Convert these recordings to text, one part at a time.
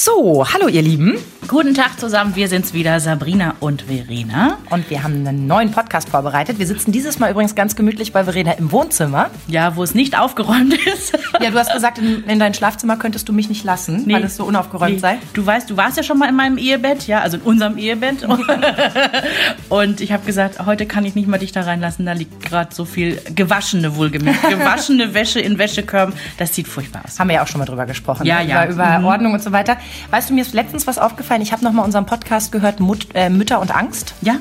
So, hallo ihr Lieben. Guten Tag zusammen, wir sind's wieder, Sabrina und Verena. Und wir haben einen neuen Podcast vorbereitet. Wir sitzen dieses Mal übrigens ganz gemütlich bei Verena im Wohnzimmer. Ja, wo es nicht aufgeräumt ist. Ja, du hast gesagt, in, in dein Schlafzimmer könntest du mich nicht lassen, Nee. weil es so unaufgeräumt Nee. sei. Du weißt, du warst ja schon mal in meinem Ehebett, ja, also in unserem Ehebett. Und ich habe gesagt, heute kann ich nicht mal dich da reinlassen, da liegt gerade so viel gewaschene, wohlgemerkt, gewaschene Wäsche in Wäschekörben. Das sieht furchtbar aus. Haben wir ja auch schon mal drüber gesprochen. Ja, ne? ja. Über, über Mhm. Ordnung und so weiter. Weißt du, mir ist letztens was aufgefallen. Ich habe noch mal unseren Podcast gehört, Mut, äh, Mütter und Angst. Ja?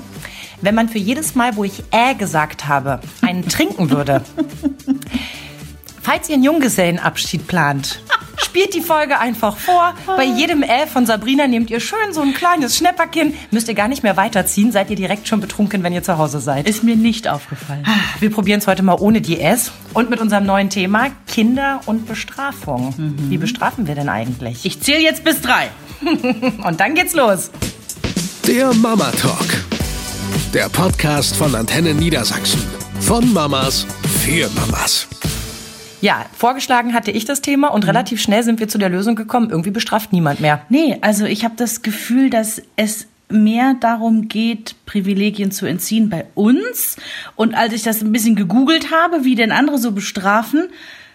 Wenn man für jedes Mal, wo ich äh gesagt habe, einen trinken würde. Falls ihr einen Junggesellenabschied plant, spielt die Folge einfach vor. Bei jedem äh von Sabrina nehmt ihr schön so ein kleines Schnäpperchen. Müsst ihr gar nicht mehr weiterziehen. Seid ihr direkt schon betrunken, wenn ihr zu Hause seid. Ist mir nicht aufgefallen. Wir probieren es heute mal ohne die S und mit unserem neuen Thema Kinder und Bestrafung. Wie bestrafen wir denn eigentlich? Ich zähle jetzt bis drei. Und dann geht's los. Der Mama Talk. Der Podcast von Antenne Niedersachsen. Von Mamas für Mamas. Ja, vorgeschlagen hatte ich das Thema und relativ schnell sind wir zu der Lösung gekommen, irgendwie bestraft niemand mehr. Nee, also ich habe das Gefühl, dass es mehr darum geht, Privilegien zu entziehen bei uns. Und als ich das ein bisschen gegoogelt habe, wie denn andere so bestrafen,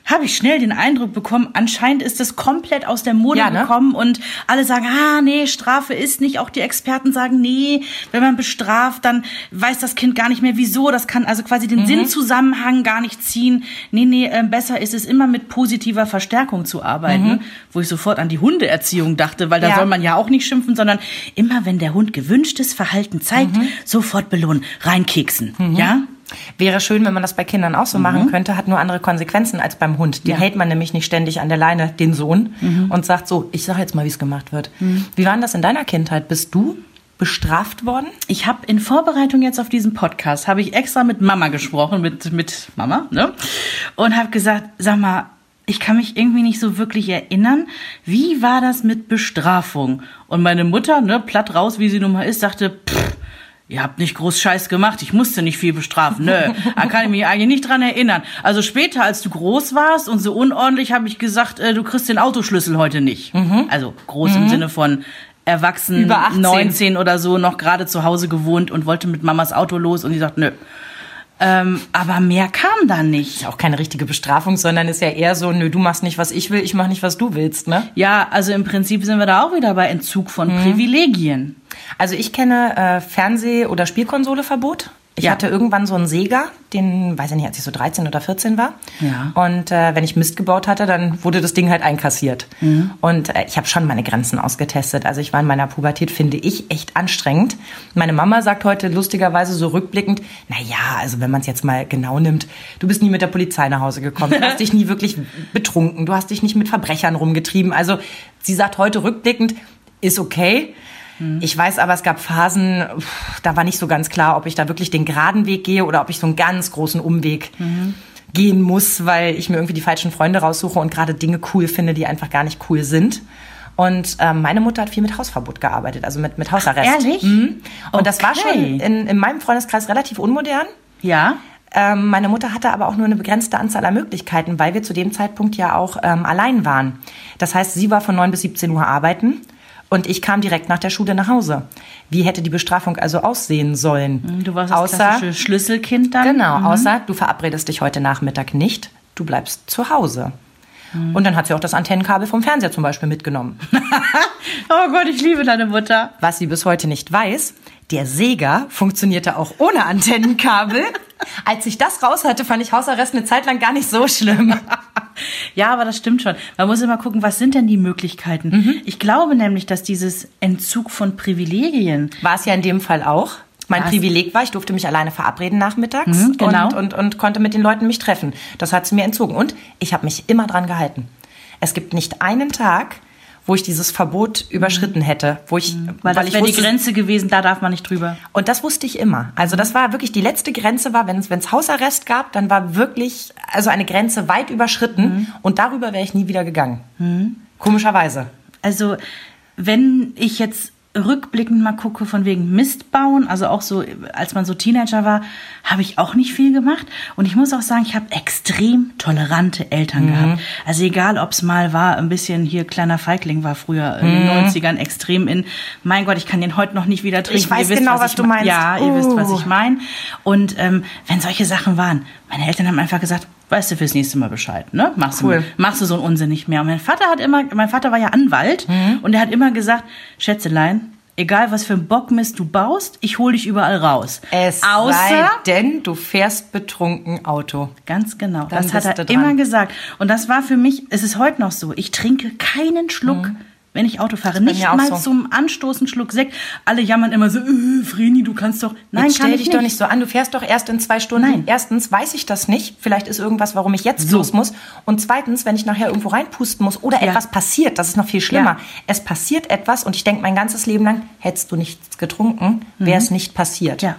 habe ich schnell den Eindruck bekommen, anscheinend ist es komplett aus der Mode Ja, ne? gekommen und alle sagen, ah, nee, Strafe ist nicht. Auch die Experten sagen, nee, wenn man bestraft, dann weiß das Kind gar nicht mehr wieso. Das kann also quasi den Sinnzusammenhang gar nicht ziehen. Nee, nee, äh, besser ist es immer mit positiver Verstärkung zu arbeiten, wo ich sofort an die Hundeerziehung dachte, weil da Ja. soll man ja auch nicht schimpfen, sondern immer wenn der Hund gewünschtes Verhalten zeigt, sofort belohnen, reinkeksen, ja? Wäre schön, wenn man das bei Kindern auch so machen könnte, hat nur andere Konsequenzen als beim Hund. Den Ja. hält man nämlich nicht ständig an der Leine, den Sohn, und sagt so, ich sag jetzt mal, wie es gemacht wird. Wie war denn das in deiner Kindheit? Bist du bestraft worden? Ich habe in Vorbereitung jetzt auf diesen Podcast habe ich extra mit Mama gesprochen, mit mit Mama, ne? Und habe gesagt, sag mal, ich kann mich irgendwie nicht so wirklich erinnern, wie war das mit Bestrafung? Und meine Mutter, ne, platt raus, wie sie nun mal ist, sagte, pff, Ihr habt nicht groß Scheiß gemacht, ich musste nicht viel bestrafen. Nö, da kann ich mich eigentlich nicht dran erinnern. Also später, als du groß warst und so unordentlich, habe ich gesagt, äh, du kriegst den Autoschlüssel heute nicht. Also groß im Sinne von erwachsen, Über 18. 19 oder so, noch gerade zu Hause gewohnt und wollte mit Mamas Auto los und die sagt, nö. Ähm, aber mehr kam da nicht. Ist auch keine richtige Bestrafung, sondern ist ja eher so, nö, du machst nicht, was ich will, ich mach nicht, was du willst, ne? Ja, also im Prinzip sind wir da auch wieder bei Entzug von Privilegien. Also ich kenne äh, Fernseh- oder Spielkonsoleverbot. Ich Ja. hatte irgendwann so einen Sega, den, weiß ich nicht, als ich so 13 oder 14 war. Ja. Und äh, wenn ich Mist gebaut hatte, dann wurde das Ding halt einkassiert. Und äh, ich habe schon meine Grenzen ausgetestet. Also ich war in meiner Pubertät, finde ich, echt anstrengend. Meine Mama sagt heute lustigerweise so rückblickend, na ja, also wenn man es jetzt mal genau nimmt, du bist nie mit der Polizei nach Hause gekommen, du hast dich nie wirklich betrunken, du hast dich nicht mit Verbrechern rumgetrieben. Also sie sagt heute rückblickend, ist okay. Ich weiß aber, es gab Phasen, da war nicht so ganz klar, ob ich da wirklich den geraden Weg gehe oder ob ich so einen ganz großen Umweg gehen muss, weil ich mir irgendwie die falschen Freunde raussuche und gerade Dinge cool finde, die einfach gar nicht cool sind. Und ähm, meine Mutter hat viel mit Hausverbot gearbeitet, also mit, mit Hausarrest. ehrlich? Mhm. Und das war Okay. schon in, in meinem Freundeskreis relativ unmodern. Ja. Ähm, meine Mutter hatte aber auch nur eine begrenzte Anzahl an Möglichkeiten, weil wir zu dem Zeitpunkt ja auch ähm, allein waren. Das heißt, sie war von 9 bis 17 Uhr arbeiten und ich kam direkt nach der Schule nach Hause. Wie hätte die Bestrafung also aussehen sollen? Du warst das außer, klassische Schlüsselkind dann. Genau, außer du verabredest dich heute Nachmittag nicht, du bleibst zu Hause. Und dann hat sie auch das Antennenkabel vom Fernseher zum Beispiel mitgenommen. Oh Gott, ich liebe deine Mutter. Was sie bis heute nicht weiß, der Sega funktionierte auch ohne Antennenkabel. Als ich das raus hatte, fand ich Hausarrest eine Zeit lang gar nicht so schlimm. Ja, aber das stimmt schon. Man muss immer gucken, was sind denn die Möglichkeiten? Mhm. Ich glaube nämlich, dass dieses Entzug von Privilegien, War es ja in dem Fall auch. Mein? Privileg war, ich durfte mich alleine verabreden nachmittags Mhm, genau. und, und, und konnte mit den Leuten mich treffen. Das hat sie mir entzogen. Und ich habe mich immer dran gehalten. Es gibt nicht einen Tag, wo ich dieses Verbot überschritten hätte, wo ich, Mhm. weil das ich wäre die Grenze gewesen, da darf man nicht drüber. Und das wusste ich immer. Also das war wirklich die letzte Grenze war, wenn es wenn's Hausarrest gab, dann war wirklich also eine Grenze weit überschritten und darüber wäre ich nie wieder gegangen. Komischerweise. Also, wenn ich jetzt rückblickend mal gucke, von wegen Mist bauen, also auch so, als man so Teenager war, habe ich auch nicht viel gemacht. Und ich muss auch sagen, ich habe extrem tolerante Eltern Mhm. gehabt. Also egal, ob es mal war, ein bisschen hier kleiner Feigling war früher in den 90ern extrem in, mein Gott, ich kann den heute noch nicht wieder trinken. Ich weiß wisst, genau, was ich du me- meinst. Ja, ihr wisst, was Uh. ich meine. Und ähm, wenn solche Sachen waren, meine Eltern haben einfach gesagt, weißt du fürs nächste Mal Bescheid, ne? Machst, Cool. du, machst du so einen Unsinn nicht mehr. Und mein Vater hat immer, mein Vater war ja Anwalt Mhm. und er hat immer gesagt, Schätzelein, egal was für ein Bockmist du baust, ich hol dich überall raus. Es Außer, sei denn, du fährst betrunken Auto. ganz genau, Dann das hat er immer gesagt. Und das war für mich, es ist heute noch so, ich trinke keinen Schluck. Wenn ich Auto fahre, nicht Mhm. mal so. zum Anstoßen Schluck Sekt. Alle jammern immer so, äh, Vreni, du kannst doch. Nein, Jetzt kann stell ich dich nicht. doch nicht so an. Du fährst doch erst in zwei Stunden. Nein. Erstens weiß ich das nicht. Vielleicht ist irgendwas, warum ich jetzt So. los muss. Und zweitens, wenn ich nachher irgendwo reinpusten muss oder Ja. etwas passiert, das ist noch viel schlimmer. Ja. Es passiert etwas und ich denke mein ganzes Leben lang, hättest du nichts getrunken, wäre es nicht passiert. Mhm. Ja.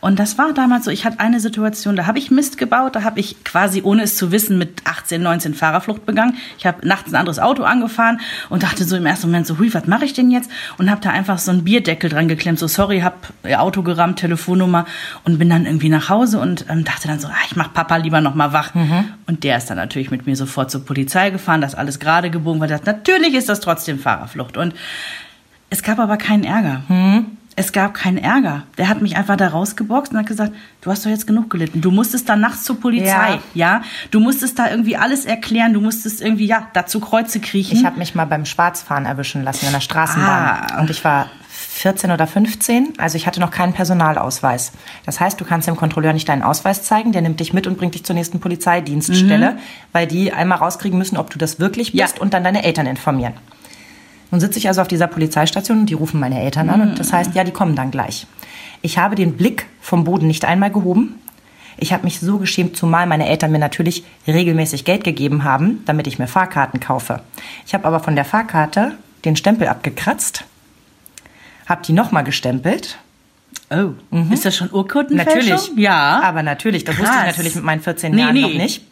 Und das war damals so, ich hatte eine Situation, da habe ich Mist gebaut, da habe ich quasi, ohne es zu wissen, mit 18, 19 Fahrerflucht begangen. Ich habe nachts ein anderes Auto angefahren und dachte so im ersten Moment so, hui, was mache ich denn jetzt? Und habe da einfach so einen Bierdeckel dran geklemmt, so sorry, hab ihr Auto gerammt, Telefonnummer und bin dann irgendwie nach Hause und ähm, dachte dann so, ah, ich mach Papa lieber noch mal wach. Und der ist dann natürlich mit mir sofort zur Polizei gefahren, das alles gerade gebogen, weil das natürlich ist das trotzdem Fahrerflucht. Und es gab aber keinen Ärger. Es gab keinen Ärger. Der hat mich einfach da rausgeboxt und hat gesagt, du hast doch jetzt genug gelitten. Du musstest dann nachts zur Polizei, ja. Du musstest da irgendwie alles erklären. Du musstest irgendwie, ja, da zu Kreuze kriechen. Ich habe mich mal beim Schwarzfahren erwischen lassen in der Straßenbahn. Ah. Und ich war 14 oder 15, also ich hatte noch keinen Personalausweis. Das heißt, du kannst dem Kontrolleur nicht deinen Ausweis zeigen, der nimmt dich mit und bringt dich zur nächsten Polizeidienststelle, weil die einmal rauskriegen müssen, ob du das wirklich Ja. bist und dann deine Eltern informieren. Nun sitze ich also auf dieser Polizeistation und die rufen meine Eltern an und das heißt, ja, die kommen dann gleich. Ich habe den Blick vom Boden nicht einmal gehoben. Ich habe mich so geschämt, zumal meine Eltern mir natürlich regelmäßig Geld gegeben haben, damit ich mir Fahrkarten kaufe. Ich habe aber von der Fahrkarte den Stempel abgekratzt, habe die nochmal gestempelt. oh, ist das schon Urkundenfälschung? Mhm. Natürlich. Ja. Aber natürlich, das wusste ich Krass. natürlich mit meinen 14 Nee, Jahren nee. noch nicht.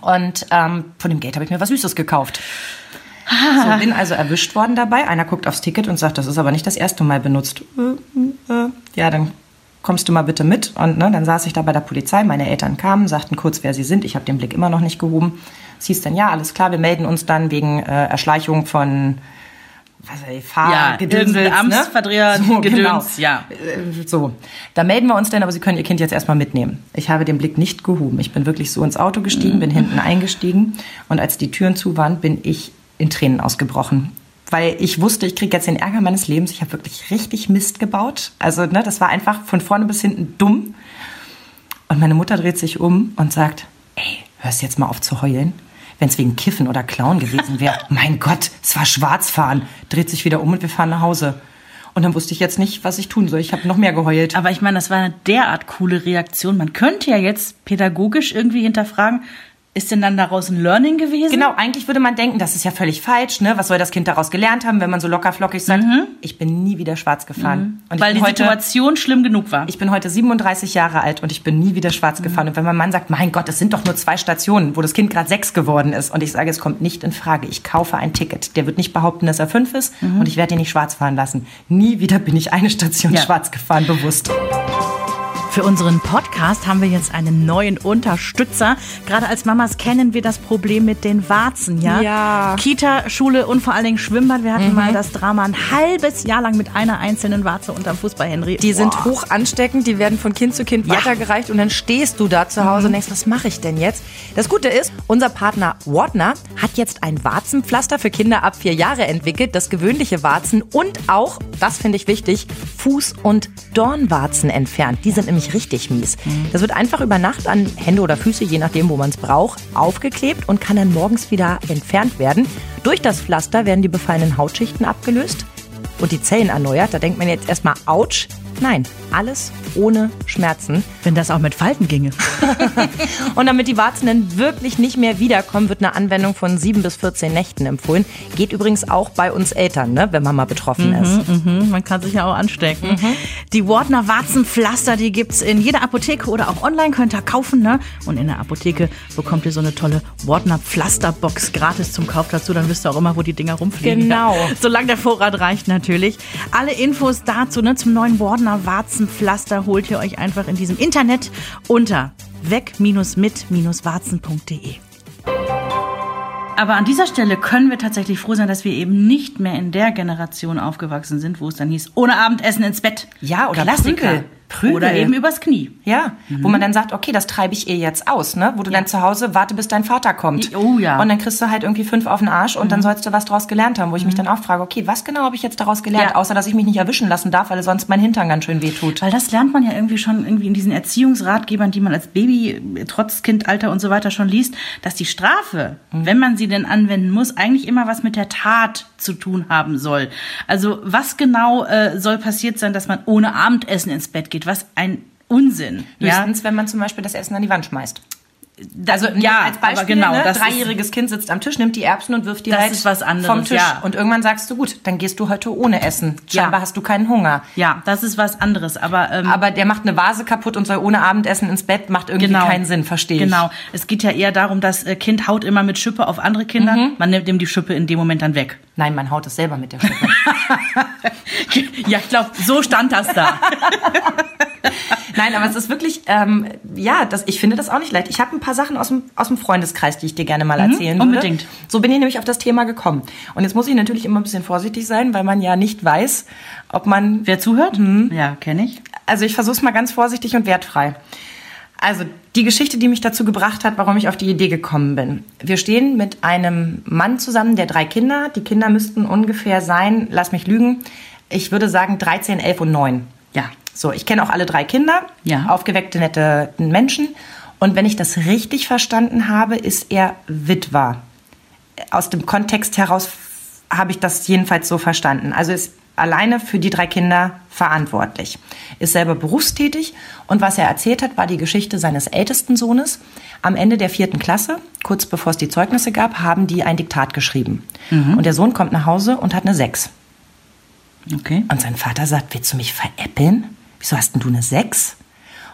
Und ähm, von dem Geld habe ich mir was Süßes gekauft. Ah. So, bin also erwischt worden dabei. Einer guckt aufs Ticket und sagt, das ist aber nicht das erste Mal benutzt. Äh, äh, ja, dann kommst du mal bitte mit. Und ne, dann saß ich da bei der Polizei. Meine Eltern kamen, sagten kurz, wer sie sind. Ich habe den Blick immer noch nicht gehoben. Es hieß dann, ja, alles klar, wir melden uns dann wegen äh, Erschleichung von was weiß ich, Fahr Ja, ne? Amtsverdreher, Gedöns, ja. Äh, So, da melden wir uns denn, aber Sie können Ihr Kind jetzt erstmal mitnehmen. Ich habe den Blick nicht gehoben. Ich bin wirklich so ins Auto gestiegen, bin hinten eingestiegen und als die Türen zu waren, bin ich in Tränen ausgebrochen. Weil ich wusste, ich kriege jetzt den Ärger meines Lebens. Ich habe wirklich richtig Mist gebaut. Also, ne, das war einfach von vorne bis hinten dumm. Und meine Mutter dreht sich um und sagt, ey, hörst jetzt mal auf zu heulen? Wenn es wegen Kiffen oder Klauen gewesen wäre, mein Gott, es war Schwarzfahren. Dreht sich wieder um und wir fahren nach Hause. Und dann wusste ich jetzt nicht, was ich tun soll. Ich habe noch mehr geheult. Aber ich meine, das war eine derart coole Reaktion. Man könnte ja jetzt pädagogisch irgendwie hinterfragen, ist denn dann daraus ein Learning gewesen? Genau, eigentlich würde man denken, das ist ja völlig falsch. Ne? Was soll das Kind daraus gelernt haben, wenn man so locker flockig sagt, ich bin nie wieder schwarz gefahren. Mhm. Weil die heute, Situation schlimm genug war. Ich bin heute 37 Jahre alt und ich bin nie wieder schwarz gefahren. Und wenn mein Mann sagt, mein Gott, es sind doch nur zwei Stationen, wo das Kind gerade sechs geworden ist. Und ich sage, es kommt nicht in Frage. Ich kaufe ein Ticket. Der wird nicht behaupten, dass er fünf ist und ich werde ihn nicht schwarz fahren lassen. Nie wieder bin ich eine Station Ja. schwarz gefahren, bewusst. Für unseren Podcast haben wir jetzt einen neuen Unterstützer. Gerade als Mamas kennen wir das Problem mit den Warzen, ja? Ja. Kita, Schule und vor allen Dingen Schwimmbad. Wir hatten mal das Drama ein halbes Jahr lang mit einer einzelnen Warze unterm Fuß bei Henry. Die sind Boah. hoch ansteckend, die werden von Kind zu Kind Ja. weitergereicht und dann stehst du da zu Hause und denkst, was mache ich denn jetzt? Das Gute ist, unser Partner Wardner hat jetzt ein Warzenpflaster für Kinder ab vier Jahre entwickelt, das gewöhnliche Warzen und auch, das finde ich wichtig, Fuß- und Dornwarzen entfernt. Die sind nämlich richtig mies. Das wird einfach über Nacht an Hände oder Füße, je nachdem, wo man es braucht, aufgeklebt und kann dann morgens wieder entfernt werden. Durch das Pflaster werden die befallenen Hautschichten abgelöst und die Zellen erneuert. Da denkt man jetzt erstmal, ouch. Nein, alles ohne Schmerzen. Wenn das auch mit Falten ginge. Und damit die Warzen dann wirklich nicht mehr wiederkommen, wird eine Anwendung von 7 bis 14 Nächten empfohlen. Geht übrigens auch bei uns Eltern, ne, wenn Mama betroffen ist. Mhm, man kann sich ja auch anstecken. Die Wardner Warzenpflaster, die gibt's in jeder Apotheke oder auch online, könnt ihr kaufen. Ne? Und in der Apotheke bekommt ihr so eine tolle Wardner Pflasterbox gratis zum Kauf dazu. Dann wisst ihr auch immer, wo die Dinger rumfliegen. Genau. Ja. Solange der Vorrat reicht natürlich. Alle Infos dazu ne, zum neuen Wardner Warzenpflaster holt ihr euch einfach in diesem Internet unter weg-mit-warzen.de. Aber an dieser Stelle können wir tatsächlich froh sein, dass wir eben nicht mehr in der Generation aufgewachsen sind, wo es dann hieß, ohne Abendessen ins Bett. Ja, oder Klassiker. Prügel. Prügel. Oder eben übers Knie. Ja, wo man dann sagt, okay, das treibe ich ihr jetzt aus, ne? Wo du dann zu Hause warte, bis dein Vater kommt. Oh ja. Mhm. Und dann kriegst du halt irgendwie fünf auf den Arsch und dann sollst du was draus gelernt haben, wo ich mich dann auch frage, okay, was genau habe ich jetzt daraus gelernt, Ja. außer dass ich mich nicht erwischen lassen darf, weil sonst mein Hintern ganz schön wehtut. Weil das lernt man ja irgendwie schon irgendwie in diesen Erziehungsratgebern, die man als Baby, trotz Kindalter und so weiter schon liest, dass die Strafe, wenn man sie denn anwenden muss, eigentlich immer was mit der Tat zu tun haben soll. Also was genau äh, soll passiert sein, dass man ohne Abendessen ins Bett geht? Was ein Unsinn. Ja, Höchstens, wenn man zum Beispiel das Essen an die Wand schmeißt. Also ja, als Beispiel, aber genau, ne, das ist, dreijähriges Kind sitzt am Tisch, nimmt die Erbsen und wirft die Das halt ist anderes, vom Tisch. ja. Und irgendwann sagst du, gut, dann gehst du heute ohne Essen. Ja. Scheinbar hast du keinen Hunger. ja, das ist was anderes. Aber ähm, Aber der macht eine Vase kaputt und soll ohne Abendessen ins Bett, macht irgendwie keinen Sinn, verstehe ich. Genau. Es geht ja eher darum, das äh, Kind haut immer mit Schippe auf andere Kinder. Mhm. Man nimmt ihm die Schippe in dem Moment dann weg. Nein, man haut es selber mit der Schippe. ja, ich glaube, so stand das da. Nein, aber es ist wirklich, ähm, ja, das, ich finde das auch nicht leicht. Ich habe ein paar Sachen aus dem, aus dem Freundeskreis, die ich dir gerne mal erzählen würde. Mhm, unbedingt. So bin ich nämlich auf das Thema gekommen. Und jetzt muss ich natürlich immer ein bisschen vorsichtig sein, weil man ja nicht weiß, ob man Wer zuhört? Mhm. Ja, kenne ich. Also ich versuche es mal ganz vorsichtig und wertfrei. Also die Geschichte, die mich dazu gebracht hat, warum ich auf die Idee gekommen bin. Wir stehen mit einem Mann zusammen, der drei Kinder. Die Kinder müssten ungefähr sein, lass mich lügen, ich würde sagen 13, 11 und 9. So, ich kenne auch alle drei Kinder, Ja. aufgeweckte, nette Menschen. Und wenn ich das richtig verstanden habe, ist er Witwer. Aus dem Kontext heraus habe ich das jedenfalls so verstanden. Also ist alleine für die drei Kinder verantwortlich. Ist selber berufstätig und was er erzählt hat, war die Geschichte seines ältesten Sohnes. Am Ende der vierten Klasse, kurz bevor es die Zeugnisse gab, haben die ein Diktat geschrieben. Und der Sohn kommt nach Hause und hat eine Sechs. Okay. Und sein Vater sagt, willst du mich veräppeln? Wieso hast denn du eine 6?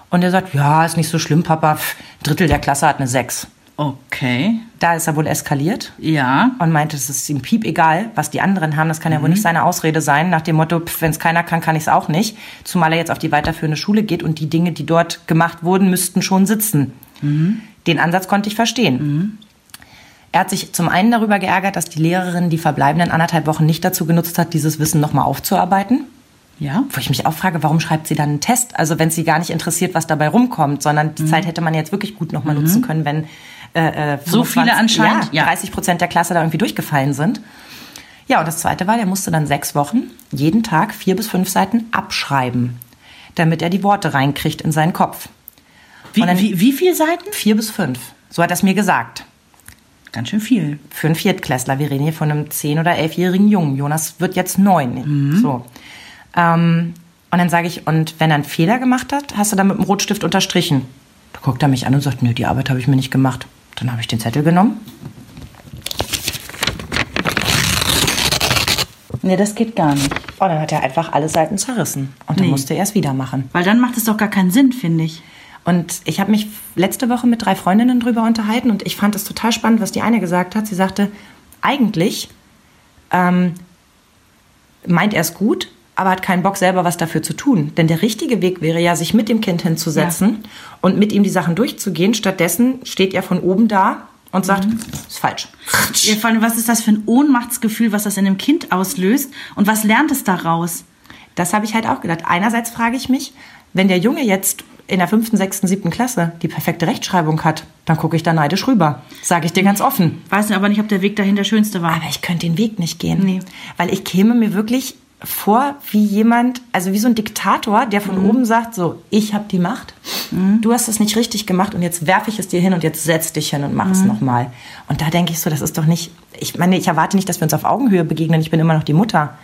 Und er sagt, ja, ist nicht so schlimm, Papa. Ein Drittel der Klasse hat eine 6. Okay. Da ist er wohl eskaliert Ja. und meinte, es ist ihm piep egal, was die anderen haben. Das kann ja wohl nicht seine Ausrede sein, nach dem Motto, wenn es keiner kann, kann ich es auch nicht. Zumal er jetzt auf die weiterführende Schule geht und die Dinge, die dort gemacht wurden, müssten schon sitzen. Den Ansatz konnte ich verstehen. Er hat sich zum einen darüber geärgert, dass die Lehrerin die verbleibenden anderthalb Wochen nicht dazu genutzt hat, dieses Wissen nochmal aufzuarbeiten. Ja. Wo ich mich auch frage, warum schreibt sie dann einen Test? Also wenn sie gar nicht interessiert, was dabei rumkommt, sondern Mhm. die Zeit hätte man jetzt wirklich gut nochmal nutzen können, wenn äh, äh, So viele anscheinend, ja, ja. 30 Prozent der Klasse da irgendwie durchgefallen sind. Ja, und das Zweite war, er musste dann sechs Wochen jeden Tag vier bis fünf Seiten abschreiben, damit er die Worte reinkriegt in seinen Kopf. Wie, wie, wie viele Seiten? Vier bis fünf. So hat er es mir gesagt. Ganz schön viel. Für einen Viertklässler. Wir reden hier von einem zehn- oder elfjährigen Jungen. Jonas wird jetzt neun. So. Ähm, und dann sage ich, und wenn er einen Fehler gemacht hat, hast du dann mit dem Rotstift unterstrichen? Da guckt er mich an und sagt, nö, die Arbeit habe ich mir nicht gemacht. Dann habe ich den Zettel genommen. Nee, das geht gar nicht. Und dann hat er einfach alle Seiten zerrissen. Und dann Nee. musste er es wieder machen. Weil dann macht es doch gar keinen Sinn, finde ich. Und ich habe mich letzte Woche mit drei Freundinnen drüber unterhalten und ich fand es total spannend, was die eine gesagt hat. Sie sagte, eigentlich ähm, meint er es gut, aber hat keinen Bock selber was dafür zu tun. Denn der richtige Weg wäre ja, sich mit dem Kind hinzusetzen und mit ihm die Sachen durchzugehen. Stattdessen steht er von oben da und sagt, ist falsch. Ja, vor allem, was ist das für ein Ohnmachtsgefühl, was das in einem Kind auslöst? Und was lernt es daraus? Das habe ich halt auch gedacht. Einerseits frage ich mich, wenn der Junge jetzt in der fünften, sechsten, siebten Klasse die perfekte Rechtschreibung hat, dann gucke ich da neidisch rüber. Sage ich dir ganz offen. Weiß aber nicht, ob der Weg dahin der schönste war. Aber ich könnte den Weg nicht gehen. Nee. Weil ich käme mir wirklich vor wie jemand, also wie so ein Diktator, der von oben sagt, so, ich habe die Macht, du hast es nicht richtig gemacht und jetzt werfe ich es dir hin und jetzt setz dich hin und mach es nochmal. Und da denke ich so, das ist doch nicht, ich meine, ich erwarte nicht, dass wir uns auf Augenhöhe begegnen, ich bin immer noch die Mutter.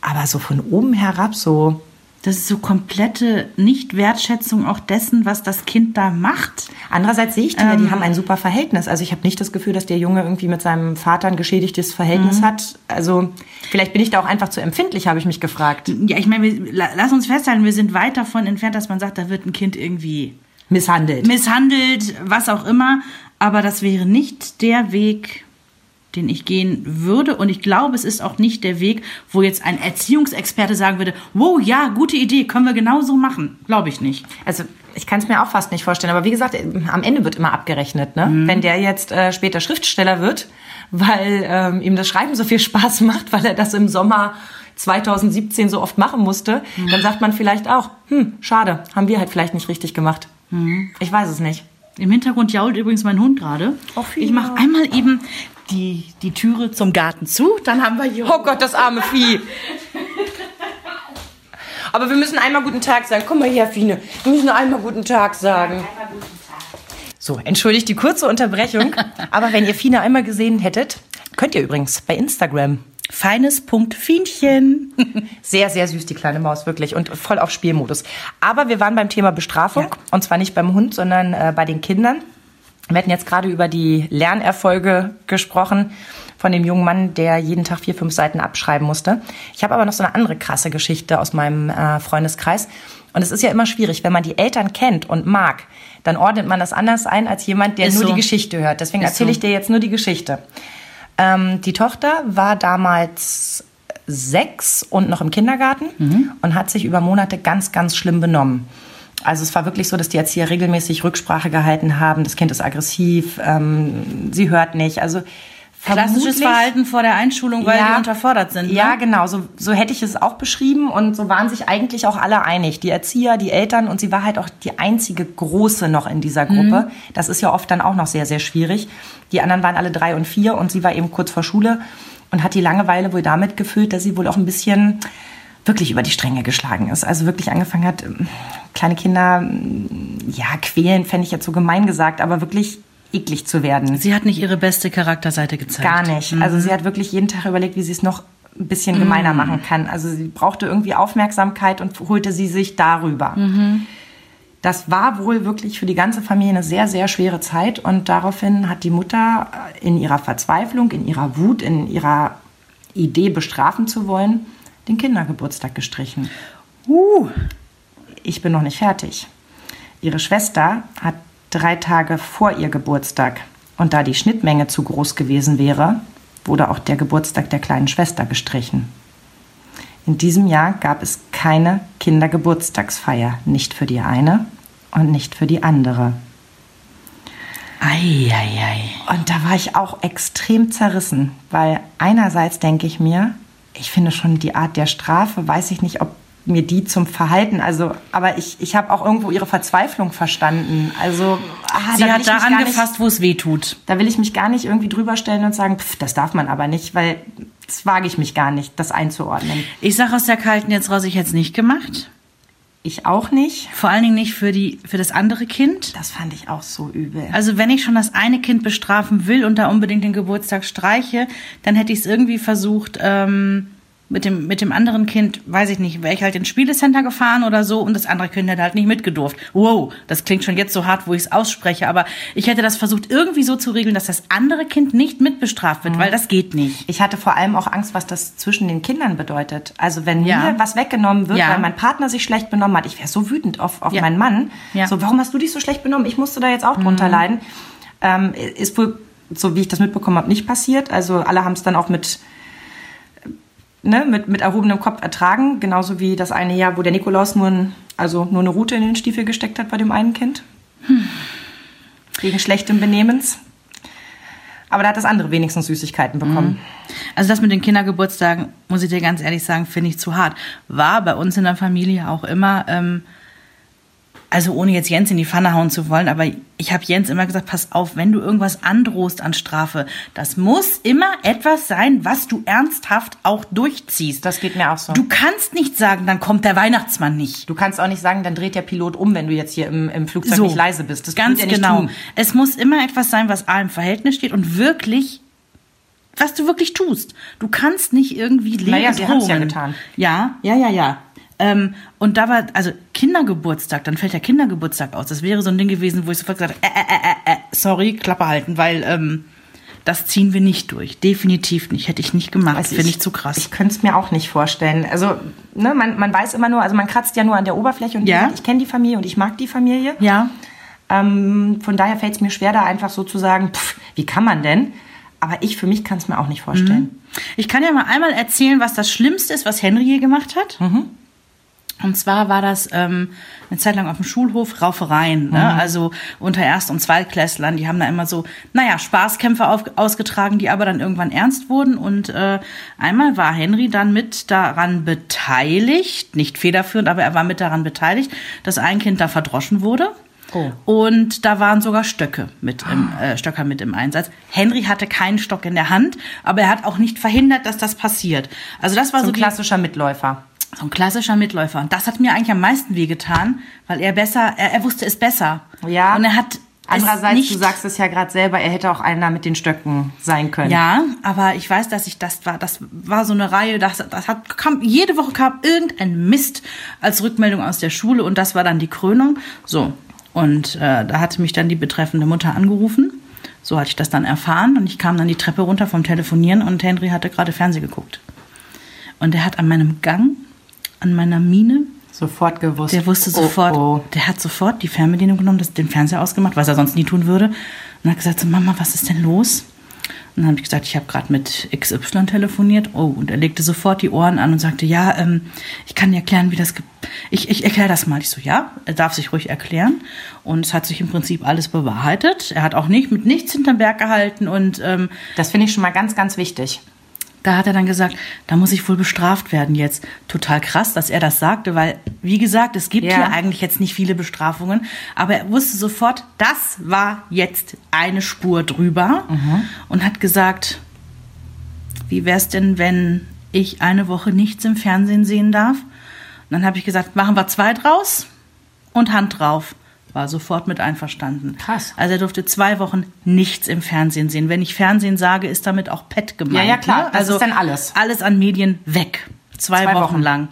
Aber so von oben herab, so, das ist so komplette Nicht-Wertschätzung auch dessen, was das Kind da macht. Andererseits sehe ich die, ja, Ähm. die haben ein super Verhältnis. Also ich habe nicht das Gefühl, dass der Junge irgendwie mit seinem Vater ein geschädigtes Verhältnis Mhm. hat. Also vielleicht bin ich da auch einfach zu empfindlich, habe ich mich gefragt. Ja, ich meine, lass uns festhalten, wir sind weit davon entfernt, dass man sagt, da wird ein Kind irgendwie Misshandelt. misshandelt, was auch immer. Aber das wäre nicht der Weg, den ich gehen würde. Und ich glaube, es ist auch nicht der Weg, wo jetzt ein Erziehungsexperte sagen würde, wow, ja, gute Idee, können wir genauso machen. Glaube ich nicht. Also ich kann es mir auch fast nicht vorstellen. Aber wie gesagt, am Ende wird immer abgerechnet. Ne? Mhm. Wenn der jetzt äh, später Schriftsteller wird, weil ähm, ihm das Schreiben so viel Spaß macht, weil er das im Sommer 2017 so oft machen musste, Mhm. dann sagt man vielleicht auch, hm, schade, haben wir halt vielleicht nicht richtig gemacht. Mhm. Ich weiß es nicht. Im Hintergrund jault übrigens mein Hund gerade. Ich mache einmal eben die, die Türe zum Garten zu. Dann haben wir hier. Oh Gott, das arme Vieh. Aber wir müssen einmal guten Tag sagen. Komm mal her, Fine. Wir müssen einmal guten Tag sagen. So, entschuldigt die kurze Unterbrechung. Aber wenn ihr Fine einmal gesehen hättet, könnt ihr übrigens bei Instagram. Feines Punkt Fienchen. Sehr, sehr süß, die kleine Maus, wirklich. Und voll auf Spielmodus. Aber wir waren beim Thema Bestrafung. Und zwar nicht beim Hund, sondern äh, bei den Kindern. Wir hatten jetzt gerade über die Lernerfolge gesprochen von dem jungen Mann, der jeden Tag vier, fünf Seiten abschreiben musste. Ich habe aber noch so eine andere krasse Geschichte aus meinem äh, Freundeskreis. Und es ist ja immer schwierig, wenn man die Eltern kennt und mag, dann ordnet man das anders ein als jemand, der Ist nur so. die Geschichte hört. Deswegen Ist erzähle so. ich dir jetzt nur die Geschichte. Ähm, die Tochter war damals sechs und noch im Kindergarten Mhm. und hat sich über Monate ganz, ganz schlimm benommen. Also es war wirklich so, dass die Erzieher regelmäßig Rücksprache gehalten haben. Das Kind ist aggressiv, ähm, sie hört nicht. Also Klassisches Verhalten vor der Einschulung, weil Ja. die unterfordert sind. Ne? Ja, genau. So, so hätte ich es auch beschrieben und so waren sich eigentlich auch alle einig. Die Erzieher, die Eltern und sie war halt auch die einzige Große noch in dieser Gruppe. Das ist ja oft dann auch noch sehr, sehr schwierig. Die anderen waren alle drei und vier und sie war eben kurz vor Schule und hat die Langeweile wohl damit gefüllt, dass sie wohl auch ein bisschen wirklich über die Stränge geschlagen ist. Also wirklich angefangen hat, ähm, kleine Kinder, ähm, ja, quälen, fände ich jetzt so gemein gesagt, aber wirklich eklig zu werden. Sie hat nicht ihre beste Charakterseite gezeigt. Gar nicht. Also sie hat wirklich jeden Tag überlegt, wie sie es noch ein bisschen gemeiner machen kann. Also sie brauchte irgendwie Aufmerksamkeit und holte sie sich darüber. Das war wohl wirklich für die ganze Familie eine sehr, sehr schwere Zeit. Und daraufhin hat die Mutter in ihrer Verzweiflung, in ihrer Wut, in ihrer Idee, bestrafen zu wollen, den Kindergeburtstag gestrichen. Uh, Ich bin noch nicht fertig. Ihre Schwester hat drei Tage vor ihr Geburtstag und da die Schnittmenge zu groß gewesen wäre, wurde auch der Geburtstag der kleinen Schwester gestrichen. In diesem Jahr gab es keine Kindergeburtstagsfeier, nicht für die eine und nicht für die andere. ei, ei, ei. Und da war ich auch extrem zerrissen, weil einerseits denke ich mir, ich finde schon die Art der Strafe, weiß ich nicht, ob mir die zum Verhalten, also, aber ich, ich habe auch irgendwo ihre Verzweiflung verstanden. Also, ah, Sie will hat da angefasst, wo es weh tut. Da will ich mich gar nicht irgendwie drüber stellen und sagen, pff, das darf man aber nicht, weil das wage ich mich gar nicht, das einzuordnen. Ich sage aus der Kalten jetzt raus, ich hätte es nicht gemacht. Ich auch nicht. Vor allen Dingen nicht für, die, für das andere Kind. Das fand ich auch so übel. Also wenn ich schon das eine Kind bestrafen will und da unbedingt den Geburtstag streiche, dann hätte ich es irgendwie versucht, ähm, mit dem, mit dem anderen Kind, weiß ich nicht, wäre ich halt ins Spielecenter gefahren oder so und das andere Kind hätte halt nicht mitgedurft. Wow, das klingt schon jetzt so hart, wo ich es ausspreche, aber ich hätte das versucht irgendwie so zu regeln, dass das andere Kind nicht mitbestraft wird, weil das geht nicht. Ich hatte vor allem auch Angst, was das zwischen den Kindern bedeutet. Also wenn Ja. mir was weggenommen wird, Ja. weil mein Partner sich schlecht benommen hat, ich wäre so wütend auf, auf Ja. meinen Mann. Ja. Mhm. So, warum hast du dich so schlecht benommen? Ich musste da jetzt auch drunter leiden. Ähm, ist wohl, so wie ich das mitbekommen habe, nicht passiert. Also alle haben es dann auch mit, ne, mit, mit erhobenem Kopf ertragen. Genauso wie das eine Jahr, wo der Nikolaus nur, ein, also nur eine Rute in den Stiefel gesteckt hat bei dem einen Kind. Wegen schlechtem Benehmens. Aber da hat das andere wenigstens Süßigkeiten bekommen. Also das mit den Kindergeburtstagen, muss ich dir ganz ehrlich sagen, finde ich zu hart. War bei uns in der Familie auch immer, ähm, also ohne jetzt Jens in die Pfanne hauen zu wollen, aber ich habe Jens immer gesagt, pass auf, wenn du irgendwas androhst an Strafe, das muss immer etwas sein, was du ernsthaft auch durchziehst. Das geht mir auch so. Du kannst nicht sagen, dann kommt der Weihnachtsmann nicht. Du kannst auch nicht sagen, dann dreht der Pilot um, wenn du jetzt hier im, im Flugzeug So. nicht leise bist. Das Ganz nicht genau. Tun. Es muss immer etwas sein, was A im Verhältnis steht und wirklich, was du wirklich tust. Du kannst nicht irgendwie Leben Naja, sie haben's ja getan. Ja, ja, ja, ja. Ähm, und da war, also Kindergeburtstag, dann fällt der Kindergeburtstag aus. Das wäre so ein Ding gewesen, wo ich sofort gesagt habe, äh, äh, äh, äh, sorry, Klappe halten, weil ähm, das ziehen wir nicht durch. Definitiv nicht. Hätte ich nicht gemacht. Also Finde ich zu krass. Ich könnte es mir auch nicht vorstellen. Also, ne, man, man weiß immer nur, also man kratzt ja nur an der Oberfläche und Ja. ich kenne die Familie und ich mag die Familie. ja. Ähm, von daher fällt es mir schwer, da einfach so zu sagen, pff, wie kann man denn? Aber ich für mich kann es mir auch nicht vorstellen. Ich kann ja mal einmal erzählen, was das Schlimmste ist, was Henry je gemacht hat. Und zwar war das ähm, eine Zeit lang auf dem Schulhof Raufereien. Ne? Also unter Erst- und Zweitklässlern, die haben da immer so, naja, Spaßkämpfe auf, ausgetragen, die aber dann irgendwann ernst wurden. Und äh, einmal war Henry dann mit daran beteiligt, nicht federführend, aber er war mit daran beteiligt, dass ein Kind da verdroschen wurde. Oh. Und da waren sogar Stöcke mit im, äh, Stöcker mit im Einsatz. Henry hatte keinen Stock in der Hand, aber er hat auch nicht verhindert, dass das passiert. Also das war So so ein klassischer Mitläufer. So ein klassischer Mitläufer. Und das hat mir eigentlich am meisten wehgetan, weil er besser, er, er wusste es besser. Ja. Und er hat Andererseits, du sagst es ja gerade selber, er hätte auch einer mit den Stöcken sein können. ja, aber ich weiß, dass ich das war, das war so eine Reihe, das, das hat kam, jede Woche kam irgendein Mist als Rückmeldung aus der Schule und das war dann die Krönung. So und äh, da hatte mich dann die betreffende Mutter angerufen. So hatte ich das dann erfahren und ich kam dann die Treppe runter vom Telefonieren und Henry hatte gerade Fernsehen geguckt. Und er hat an meinem Gang, an meiner Miene, Sofort gewusst. der wusste Oh, sofort, oh. der hat sofort die Fernbedienung genommen, das, den Fernseher ausgemacht, was er sonst nie tun würde. Und hat gesagt, so, Mama, was ist denn los? Und dann habe ich gesagt, ich habe gerade mit XY telefoniert. Oh, und er legte sofort die Ohren an und sagte, ja, ähm, ich kann dir erklären, wie das... Ich, ich erkläre das mal. Ich so, ja, er darf sich ruhig erklären. Und es hat sich im Prinzip alles bewahrheitet. Er hat auch nicht mit nichts hinterm Berg gehalten und... Ähm, Das finde ich schon mal ganz, ganz wichtig. Da hat er dann gesagt, da muss ich wohl bestraft werden jetzt. Total krass, dass er das sagte, weil, wie gesagt, es gibt Ja. hier eigentlich jetzt nicht viele Bestrafungen. Aber er wusste sofort, das war jetzt eine Spur drüber und hat gesagt, wie wär's denn, wenn ich eine Woche nichts im Fernsehen sehen darf? Und dann habe ich gesagt, machen wir zwei draus und Hand drauf. War sofort mit einverstanden. Krass. Also er durfte zwei Wochen nichts im Fernsehen sehen. Wenn ich Fernsehen sage, ist damit auch Pet gemeint. Ja, ja, klar. Ne? Das Also ist dann alles. Alles an Medien weg. Zwei, Zwei Wochen. Wochen. lang.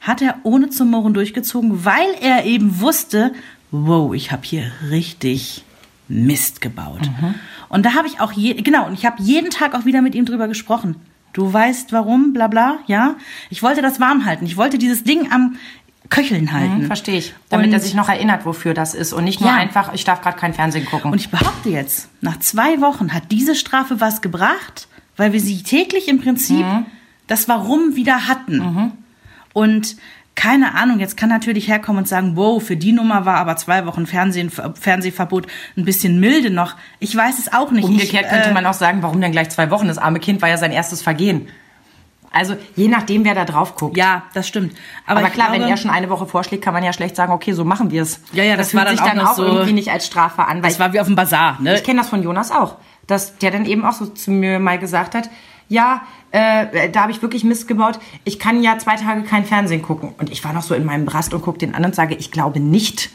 Hat er ohne zu murren durchgezogen, weil er eben wusste, wow, ich habe hier richtig Mist gebaut. Mhm. Und da habe ich auch je, genau, und ich habe jeden Tag auch wieder mit ihm drüber gesprochen. Du weißt warum, bla bla, ja. Ich wollte das warm halten. Ich wollte dieses Ding am Köcheln halten. Hm, verstehe ich. Damit Und- er sich noch erinnert, wofür das ist. Und nicht nur Ja. einfach, ich darf gerade kein Fernsehen gucken. Und ich behaupte jetzt, nach zwei Wochen hat diese Strafe was gebracht, weil wir sie täglich im Prinzip Mhm. das Warum wieder hatten. Und keine Ahnung, jetzt kann natürlich herkommen und sagen, wow, für die Nummer war aber zwei Wochen Fernsehen, Fernsehverbot ein bisschen milde noch. Ich weiß es auch nicht. Umgekehrt ich, könnte äh, man auch sagen, warum denn gleich zwei Wochen? Das arme Kind war ja sein erstes Vergehen. Also je nachdem, wer da drauf guckt. Ja, das stimmt. Aber, ich klar, wenn glaube, er schon eine Woche vorschlägt, kann man ja schlecht sagen, okay, so machen wir es. Ja, ja, das fühlt war dann sich auch dann auch so- irgendwie nicht als Strafe an. Weil Das war wie auf dem Bazar, ne? ich kenne das von Jonas auch, dass der dann eben auch so zu mir mal gesagt hat, ja, äh, da habe ich wirklich Mist gebaut. Ich kann ja zwei Tage kein Fernsehen gucken. Und ich war noch so in meinem Brast und gucke den an und sage, ich glaube nicht,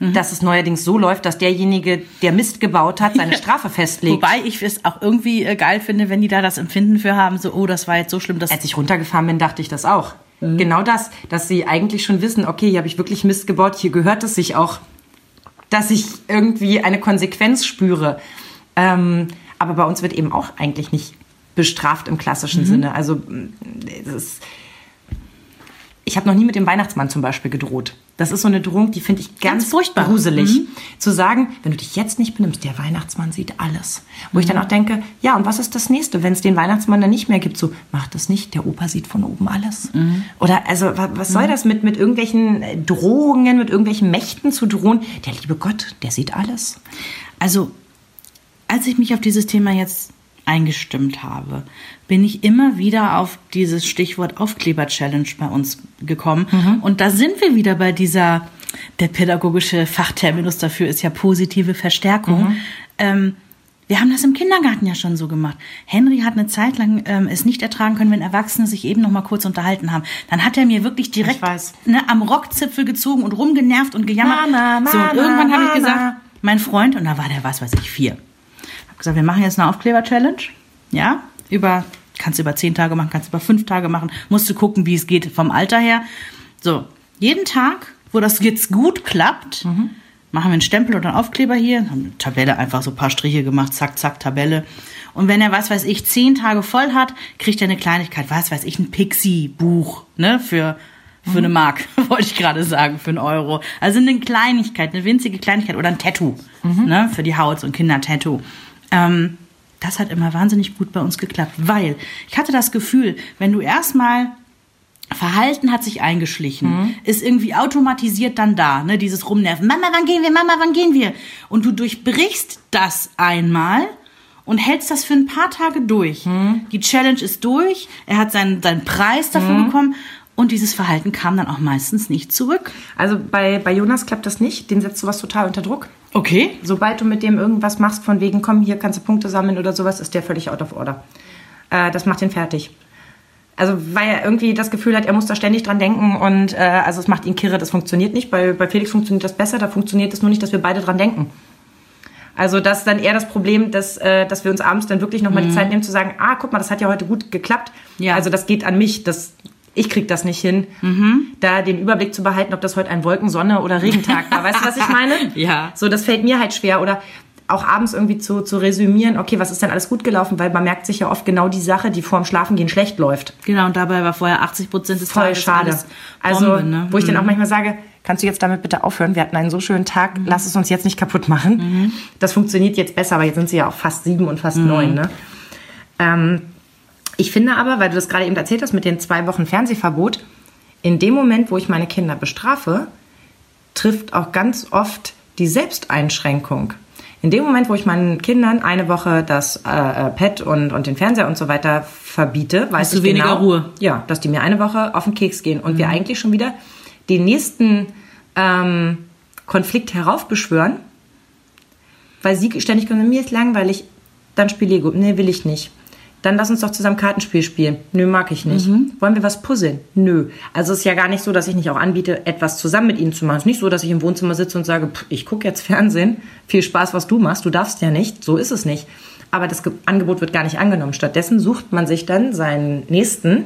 Mhm. dass es neuerdings so läuft, dass derjenige, der Mist gebaut hat, seine Strafe festlegt. Wobei ich es auch irgendwie äh, geil finde, wenn die da das Empfinden für haben, so, oh, das war jetzt so schlimm, dass Als ich runtergefahren bin, dachte ich das auch. Mhm. Genau das, dass sie eigentlich schon wissen, okay, hier habe ich wirklich Mist gebaut, hier gehört es sich auch, dass ich irgendwie eine Konsequenz spüre. Ähm, aber bei uns wird eben auch eigentlich nicht bestraft im Mhm. klassischen Sinne. Also mm, es ist, ich habe noch nie mit dem Weihnachtsmann zum Beispiel gedroht. Das ist so eine Drohung, die finde ich ganz, Ganz furchtbar. gruselig. Mhm. Zu sagen, wenn du dich jetzt nicht benimmst, der Weihnachtsmann sieht alles. Wo ich dann auch denke, ja, und was ist das nächste, wenn es den Weihnachtsmann dann nicht mehr gibt? So, mach das nicht, der Opa sieht von oben alles. Oder, also, wa- was soll das mit, mit irgendwelchen äh, Drohungen, mit irgendwelchen Mächten zu drohen? Der liebe Gott, der sieht alles. Also, als ich mich auf dieses Thema jetzt eingestimmt habe, bin ich immer wieder auf dieses Stichwort Aufkleber-Challenge bei uns gekommen. Und da sind wir wieder bei dieser, der pädagogische Fachterminus dafür ist ja positive Verstärkung. Ähm, wir haben das im Kindergarten ja schon so gemacht. Henry hat eine Zeit lang ähm, es nicht ertragen können, wenn Erwachsene sich eben noch mal kurz unterhalten haben. Dann hat er mir wirklich direkt. Ne, am Rockzipfel gezogen und rumgenervt und gejammert. Mama, so, und irgendwann habe ich gesagt, mein Freund, und da war der, was weiß ich, vier. Gesagt, wir machen jetzt eine Aufkleber-Challenge. Ja, über, kannst du über zehn Tage machen, kannst du über fünf Tage machen. Musst du gucken, wie es geht vom Alter her. So, jeden Tag, wo das jetzt gut klappt, machen wir einen Stempel oder einen Aufkleber hier, haben eine Tabelle einfach so ein paar Striche gemacht, zack, zack, Tabelle. Und wenn er, was weiß ich, zehn Tage voll hat, kriegt er eine Kleinigkeit, was weiß ich, ein Pixie-Buch, ne, für, für eine Mark, wollte ich gerade sagen, für einen Euro. Also eine Kleinigkeit, eine winzige Kleinigkeit oder ein Tattoo, ne, für die Haut, so ein Kindertattoo. Ähm, das hat immer wahnsinnig gut bei uns geklappt, weil ich hatte das Gefühl, wenn du erstmal Verhalten hat sich eingeschlichen, ist irgendwie automatisiert dann da, ne, dieses Rumnerven. Mama, wann gehen wir? Mama, wann gehen wir? Und du durchbrichst das einmal und hältst das für ein paar Tage durch. Die Challenge ist durch, er hat seinen, seinen Preis dafür bekommen und dieses Verhalten kam dann auch meistens nicht zurück. Also bei, bei Jonas klappt das nicht. Den setzt sowas total unter Druck. Okay. Sobald du mit dem irgendwas machst, von wegen, komm, hier kannst du Punkte sammeln oder sowas, ist der völlig out of order. Äh, das macht ihn fertig. Also weil er irgendwie das Gefühl hat, er muss da ständig dran denken und äh, also es macht ihn kirre, das funktioniert nicht. Bei, bei Felix funktioniert das besser, da funktioniert es nur nicht, dass wir beide dran denken. Also das ist dann eher das Problem, dass, äh, dass wir uns abends dann wirklich nochmal die Zeit nehmen zu sagen, ah, guck mal, das hat ja heute gut geklappt. Ja. Also das geht an mich, das, ich krieg das nicht hin, da den Überblick zu behalten, ob das heute ein Wolken-, Sonne- oder Regentag war. Weißt du, was ich meine? Ja. So, das fällt mir halt schwer. Oder auch abends irgendwie zu, zu resümieren, okay, was ist denn alles gut gelaufen? Weil man merkt sich ja oft genau die Sache, die vorm Schlafengehen schlecht läuft. Genau, und dabei war vorher 80 Prozent des Voll Tages schade. Also, Bombe, ne? wo ich dann Mhm. auch manchmal sage, kannst du jetzt damit bitte aufhören? Wir hatten einen so schönen Tag, lass es uns jetzt nicht kaputt machen. Das funktioniert jetzt besser, aber jetzt sind sie ja auch fast sieben und fast neun. Ne? Ähm, ich finde aber, weil du das gerade eben erzählt hast mit den zwei Wochen Fernsehverbot, in dem Moment, wo ich meine Kinder bestrafe, trifft auch ganz oft die Selbsteinschränkung. In dem Moment, wo ich meinen Kindern eine Woche das äh, äh, Pad und, und den Fernseher und so weiter verbiete, weiß du ich weniger genau, Ruhe. Ja, dass die mir eine Woche auf den Keks gehen und wir eigentlich schon wieder den nächsten ähm, Konflikt heraufbeschwören, weil sie ständig kommen, mir ist langweilig, dann spiel Lego. Nee, will ich nicht. Dann lass uns doch zusammen Kartenspiel spielen. Nö, mag ich nicht. Wollen wir was puzzeln? Nö. Also es ist ja gar nicht so, dass ich nicht auch anbiete, etwas zusammen mit ihnen zu machen. Es ist nicht so, dass ich im Wohnzimmer sitze und sage, pff, ich gucke jetzt Fernsehen. Viel Spaß, was du machst. Du darfst ja nicht. So ist es nicht. Aber das Ge- Angebot wird gar nicht angenommen. Stattdessen sucht man sich dann seinen Nächsten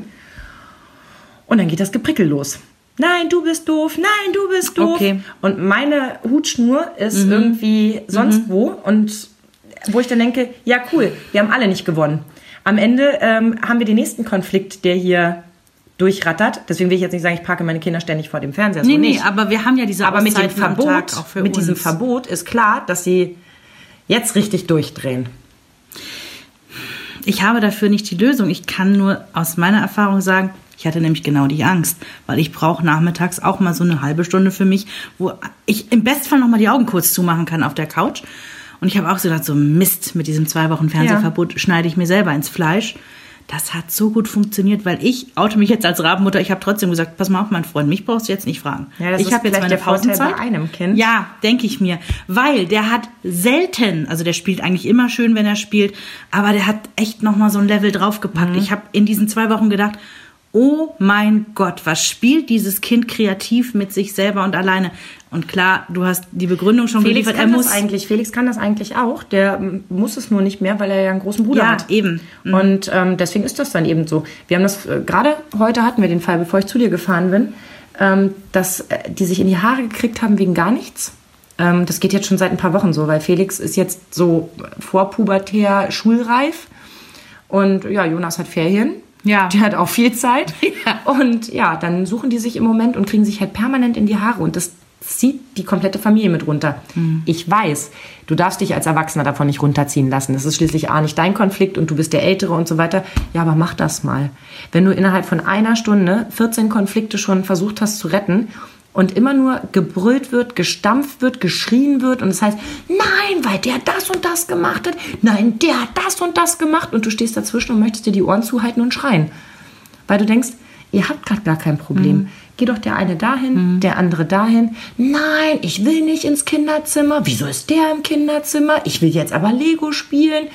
und dann geht das Geprickel los. Nein, du bist doof. Nein, du bist doof. Okay. Und meine Hutschnur ist irgendwie sonst wo. Und wo ich dann denke, ja cool, wir haben alle nicht gewonnen. Am Ende ähm, haben wir den nächsten Konflikt, der hier durchrattert. Deswegen will ich jetzt nicht sagen, ich parke meine Kinder ständig vor dem Fernseher. So Nee, nee, nicht. aber wir haben ja diese Aber mit dem Auszeiten Verbot, auch für mit diesem uns. Verbot ist klar, dass sie jetzt richtig durchdrehen. Ich habe dafür nicht die Lösung. Ich kann nur aus meiner Erfahrung sagen, ich hatte nämlich genau die Angst, weil ich brauche nachmittags auch mal so eine halbe Stunde für mich, wo ich im Bestfall noch mal die Augen kurz zumachen kann auf der Couch. Und ich habe auch so gedacht, so Mist, mit diesem zwei Wochen Fernsehverbot schneide ich mir selber ins Fleisch. Das hat so gut funktioniert, weil ich oute mich jetzt als Rabenmutter. Ich habe trotzdem gesagt, pass mal auf, mein Freund, mich brauchst du jetzt nicht fragen. Ja, das ich habe jetzt meine Pausenzeit. bei einem Kind. Ja, denke ich mir. Weil der hat selten, also der spielt eigentlich immer schön, wenn er spielt, aber der hat echt nochmal so ein Level draufgepackt. Mhm. Ich habe in diesen zwei Wochen gedacht, oh mein Gott, was spielt dieses Kind kreativ mit sich selber und alleine? Und klar, du hast die Begründung schon Felix geliefert. kann Er muss das eigentlich. Felix kann das eigentlich auch. Der muss es nur nicht mehr, weil er ja einen großen Bruder Ja, hat. eben. Mhm. Und ähm, deswegen ist das dann eben so. Wir haben das äh, gerade heute hatten wir den Fall, bevor ich zu dir gefahren bin, ähm, dass äh, die sich in die Haare gekriegt haben wegen gar nichts. Ähm, das geht jetzt schon seit ein paar Wochen so, weil Felix ist jetzt so vorpubertär schulreif und ja, Jonas hat Ferien. Ja. Der hat auch viel Zeit. Ja. Und ja, dann suchen die sich im Moment und kriegen sich halt permanent in die Haare. Und das zieht die komplette Familie mit runter. Ich weiß, du darfst dich als Erwachsener davon nicht runterziehen lassen. Das ist schließlich A nicht dein Konflikt und du bist der Ältere und so weiter. Ja, aber mach das mal. Wenn du innerhalb von einer Stunde 14 Konflikte schon versucht hast zu retten und immer nur gebrüllt wird, gestampft wird, geschrien wird und es heißt, nein, weil der das und das gemacht hat, nein, der hat das und das gemacht und du stehst dazwischen und möchtest dir die Ohren zuhalten und schreien. Weil du denkst, ihr habt gerade gar kein Problem. Geh doch der eine dahin, der andere dahin. Nein, ich will nicht ins Kinderzimmer. Wieso ist der im Kinderzimmer? Ich will jetzt aber Lego spielen.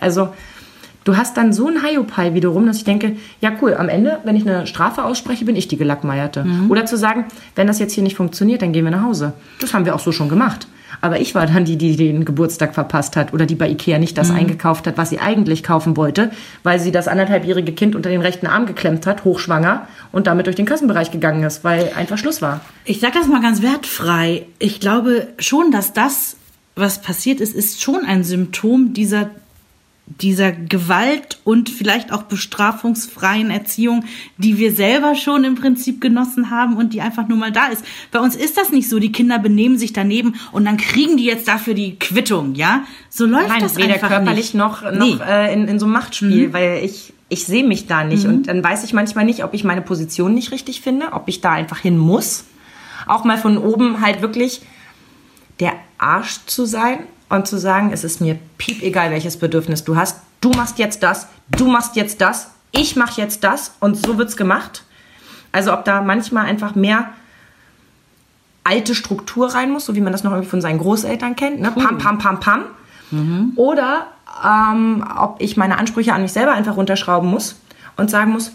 Also, du hast dann so ein Hiopai wiederum, dass ich denke, ja cool, am Ende, wenn ich eine Strafe ausspreche, bin ich die Gelackmeierte. Oder zu sagen, wenn das jetzt hier nicht funktioniert, dann gehen wir nach Hause. Das haben wir auch so schon gemacht. Aber ich war dann die, die den Geburtstag verpasst hat oder die bei Ikea nicht das eingekauft hat, was sie eigentlich kaufen wollte, weil sie das anderthalbjährige Kind unter den rechten Arm geklemmt hat, hochschwanger und damit durch den Kassenbereich gegangen ist, weil einfach Schluss war. Ich sage das mal ganz wertfrei. Ich glaube schon, dass das, was passiert ist, ist schon ein Symptom dieser dieser Gewalt und vielleicht auch bestrafungsfreien Erziehung, die wir selber schon im Prinzip genossen haben und die einfach nur mal da ist. Bei uns ist das nicht so. Die Kinder benehmen sich daneben und dann kriegen die jetzt dafür die Quittung, ja? So läuft Nein, das weder einfach körperlich nicht. noch, noch Nee. äh, in, in so einem Machtspiel, weil ich, ich sehe mich da nicht. Mhm. Und dann weiß ich manchmal nicht, ob ich meine Position nicht richtig finde, ob ich da einfach hin muss. Auch mal von oben halt wirklich der Arsch zu sein und zu sagen, es ist mir piep egal, welches Bedürfnis du hast. Du machst jetzt das, du machst jetzt das, ich mach jetzt das und so wird's gemacht. Also ob da manchmal einfach mehr alte Struktur rein muss, so wie man das noch irgendwie von seinen Großeltern kennt, ne? Pam, pam, pam, pam. Oder ähm, ob ich meine Ansprüche an mich selber einfach runterschrauben muss und sagen muss,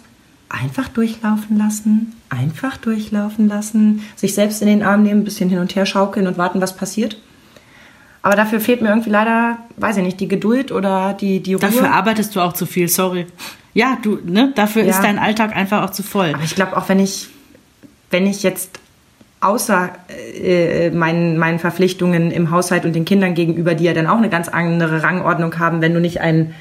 einfach durchlaufen lassen, einfach durchlaufen lassen, sich selbst in den Arm nehmen, ein bisschen hin und her schaukeln und warten, was passiert. Aber dafür fehlt mir irgendwie leider, weiß ich nicht, die Geduld oder die, die Ruhe. Dafür arbeitest du auch zu viel, sorry. Ja, du, ne, dafür Ja. ist dein Alltag einfach auch zu voll. Aber ich glaube auch, wenn ich, wenn ich jetzt außer äh, meinen, meinen Verpflichtungen im Haushalt und den Kindern gegenüber, die ja dann auch eine ganz andere Rangordnung haben, wenn du nicht einen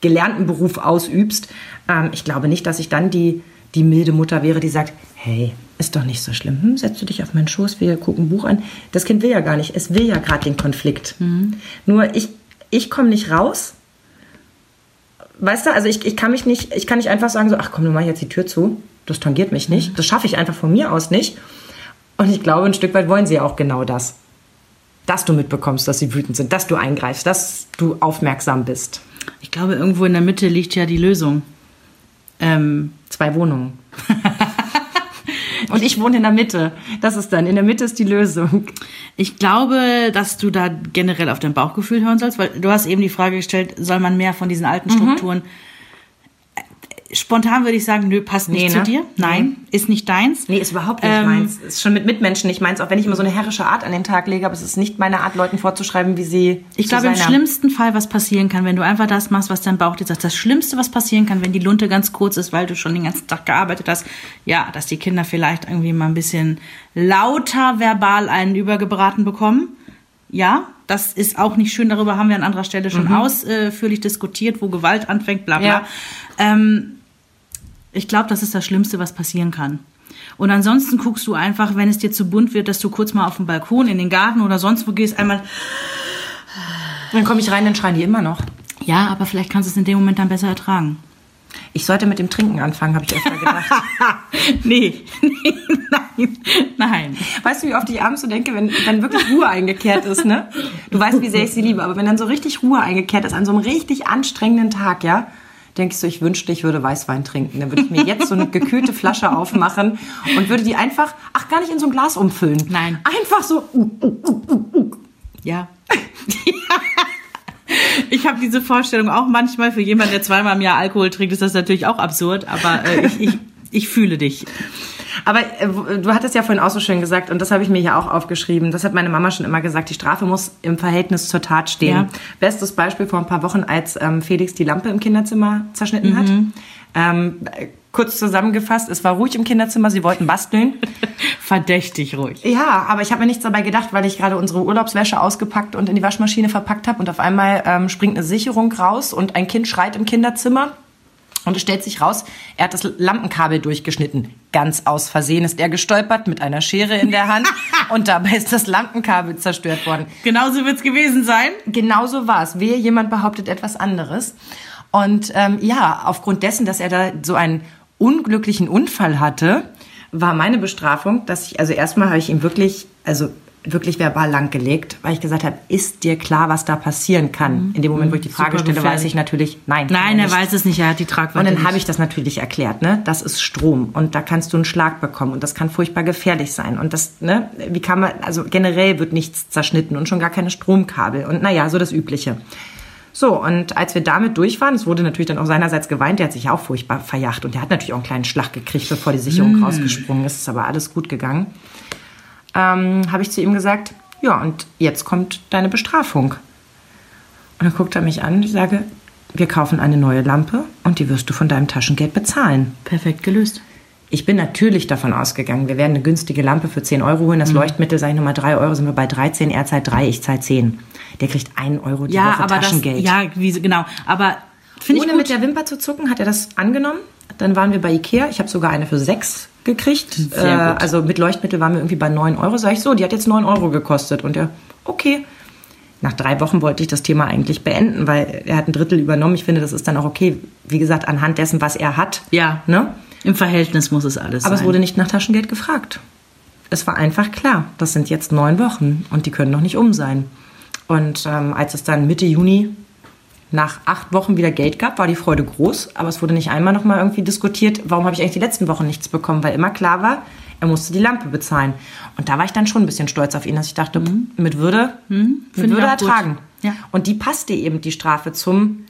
gelernten Beruf ausübst, ähm, ich glaube nicht, dass ich dann die, die milde Mutter wäre, die sagt, hey, ist doch nicht so schlimm, hm, setz du dich auf meinen Schoß, wir gucken ein Buch an. Das Kind will ja gar nicht, es will ja gerade den Konflikt. Nur ich, ich komme nicht raus, weißt du, also ich, ich kann mich nicht, ich kann nicht einfach sagen so, ach komm, du mach jetzt die Tür zu. Das tangiert mich nicht. Das schaffe ich einfach von mir aus nicht. Und ich glaube, ein Stück weit wollen sie auch genau das. Dass du mitbekommst, dass sie wütend sind, dass du eingreifst, dass du aufmerksam bist. Ich glaube, irgendwo in der Mitte liegt ja die Lösung. Ähm, Zwei Wohnungen. Und ich wohne in der Mitte. Das ist dann, in der Mitte ist die Lösung. Ich glaube, dass du da generell auf dein Bauchgefühl hören sollst, weil du hast eben die Frage gestellt, soll man mehr von diesen alten Strukturen? Äh, Spontan würde ich sagen, nö, passt nicht Nee, zu ne? dir. Nein, ist nicht deins. Nee, ist überhaupt nicht Ähm, meins. Ist schon mit Mitmenschen nicht meins, auch wenn ich immer so eine herrische Art an den Tag lege, aber es ist nicht meine Art, Leuten vorzuschreiben, wie sie Ich glaube, im schlimmsten Fall, was passieren kann, wenn du einfach das machst, was dein Bauch dir sagt, das Schlimmste, was passieren kann, wenn die Lunte ganz kurz ist, weil du schon den ganzen Tag gearbeitet hast, ja, dass die Kinder vielleicht irgendwie mal ein bisschen lauter verbal einen übergebraten bekommen. Ja, das ist auch nicht schön. Darüber haben wir an anderer Stelle schon ausführlich diskutiert, wo Gewalt anfängt, bla bla. Ja. Ähm, ich glaube, das ist das Schlimmste, was passieren kann. Und ansonsten guckst du einfach, wenn es dir zu bunt wird, dass du kurz mal auf den Balkon, in den Garten oder sonst wo gehst, einmal Dann komme ich rein, dann schreien die immer noch. Ja, aber vielleicht kannst du es in dem Moment dann besser ertragen. Ich sollte mit dem Trinken anfangen, habe ich öfter gedacht. nee, nee, nein, nein. Weißt du, wie oft ich abends so denke, wenn dann wirklich Ruhe eingekehrt ist, ne? Du weißt, wie sehr ich sie liebe, aber wenn dann so richtig Ruhe eingekehrt ist, an so einem richtig anstrengenden Tag, ja, denke ich so, ich wünschte, ich würde Weißwein trinken. Dann würde ich mir jetzt so eine gekühlte Flasche aufmachen und würde die einfach, ach, gar nicht in so ein Glas umfüllen. Nein. Einfach so, uh, uh, uh, uh, uh. Ja. Ich habe diese Vorstellung auch manchmal. Für jemanden, der zweimal im Jahr Alkohol trinkt, ist das natürlich auch absurd. Aber äh, ich, ich, ich fühle dich. Aber äh, du hattest ja vorhin auch so schön gesagt, und das habe ich mir ja auch aufgeschrieben, das hat meine Mama schon immer gesagt, die Strafe muss im Verhältnis zur Tat stehen. Ja. Bestes Beispiel vor ein paar Wochen, als ähm, Felix die Lampe im Kinderzimmer zerschnitten hat. Ähm, äh, kurz zusammengefasst, es war ruhig im Kinderzimmer, sie wollten basteln. Verdächtig ruhig. Ja, aber ich habe mir nichts dabei gedacht, weil ich gerade unsere Urlaubswäsche ausgepackt und in die Waschmaschine verpackt habe und auf einmal ähm, springt eine Sicherung raus und ein Kind schreit im Kinderzimmer. Und es stellt sich raus, er hat das Lampenkabel durchgeschnitten. Ganz aus Versehen ist er gestolpert mit einer Schere in der Hand und dabei ist das Lampenkabel zerstört worden. Genauso wird's gewesen sein. Genauso war es. Wehe, jemand behauptet etwas anderes. Und ähm, ja, aufgrund dessen, dass er da so einen unglücklichen Unfall hatte, war meine Bestrafung, dass ich, also erstmal habe ich ihm wirklich, also wirklich verbal langgelegt, weil ich gesagt habe, ist dir klar, was da passieren kann? In dem Moment, wo ich die Frage Super stelle, weiß ich natürlich, nein. Nein, er weiß es nicht. Er hat die Tragweite Und dann habe ich das natürlich erklärt, ne? Das ist Strom und da kannst du einen Schlag bekommen und das kann furchtbar gefährlich sein und das, ne? Wie kann man, also generell wird nichts zerschnitten und schon gar keine Stromkabel und naja, so das Übliche. So, und als wir damit durch waren, es wurde natürlich dann auch seinerseits geweint, der hat sich auch furchtbar verjacht und der hat natürlich auch einen kleinen Schlag gekriegt, bevor die Sicherung rausgesprungen ist, ist aber alles gut gegangen. Ähm, habe ich zu ihm gesagt, ja, und jetzt kommt deine Bestrafung. Und dann guckt er mich an und ich sage, wir kaufen eine neue Lampe und die wirst du von deinem Taschengeld bezahlen. Perfekt gelöst. Ich bin natürlich davon ausgegangen, wir werden eine günstige Lampe für 10 Euro holen. Das Mhm. Leuchtmittel, sage ich nochmal, 3 Euro, sind wir bei 13. Er zahlt 3, ich zahle 10. Der kriegt 1 Euro die Ja, Woche aber das, Taschengeld. ja, wie, genau. Aber Ohne mit der Wimper zu zucken, hat er das angenommen. Dann waren wir bei Ikea. Ich habe sogar eine für 6 gekriegt. Äh, also mit Leuchtmittel waren wir irgendwie bei 9 Euro. Sag ich so, die hat jetzt 9 Euro gekostet. Und er, okay. Nach drei Wochen wollte ich das Thema eigentlich beenden, weil er hat ein Drittel übernommen. Ich finde, das ist dann auch okay. Wie gesagt, anhand dessen, was er hat. ja, Ne? im Verhältnis muss es alles Aber sein. es wurde nicht nach Taschengeld gefragt. Es war einfach klar, das sind jetzt neun Wochen und die können noch nicht um sein. Und ähm, als es dann Mitte Juni nach acht Wochen wieder Geld gab, war die Freude groß. Aber es wurde nicht einmal noch mal irgendwie diskutiert, warum habe ich eigentlich die letzten Wochen nichts bekommen, weil immer klar war, er musste die Lampe bezahlen. Und da war ich dann schon ein bisschen stolz auf ihn, dass ich dachte, mit Würde, mit Mhm. Ich Würde ertragen. Ja. Und die passte eben die Strafe zum.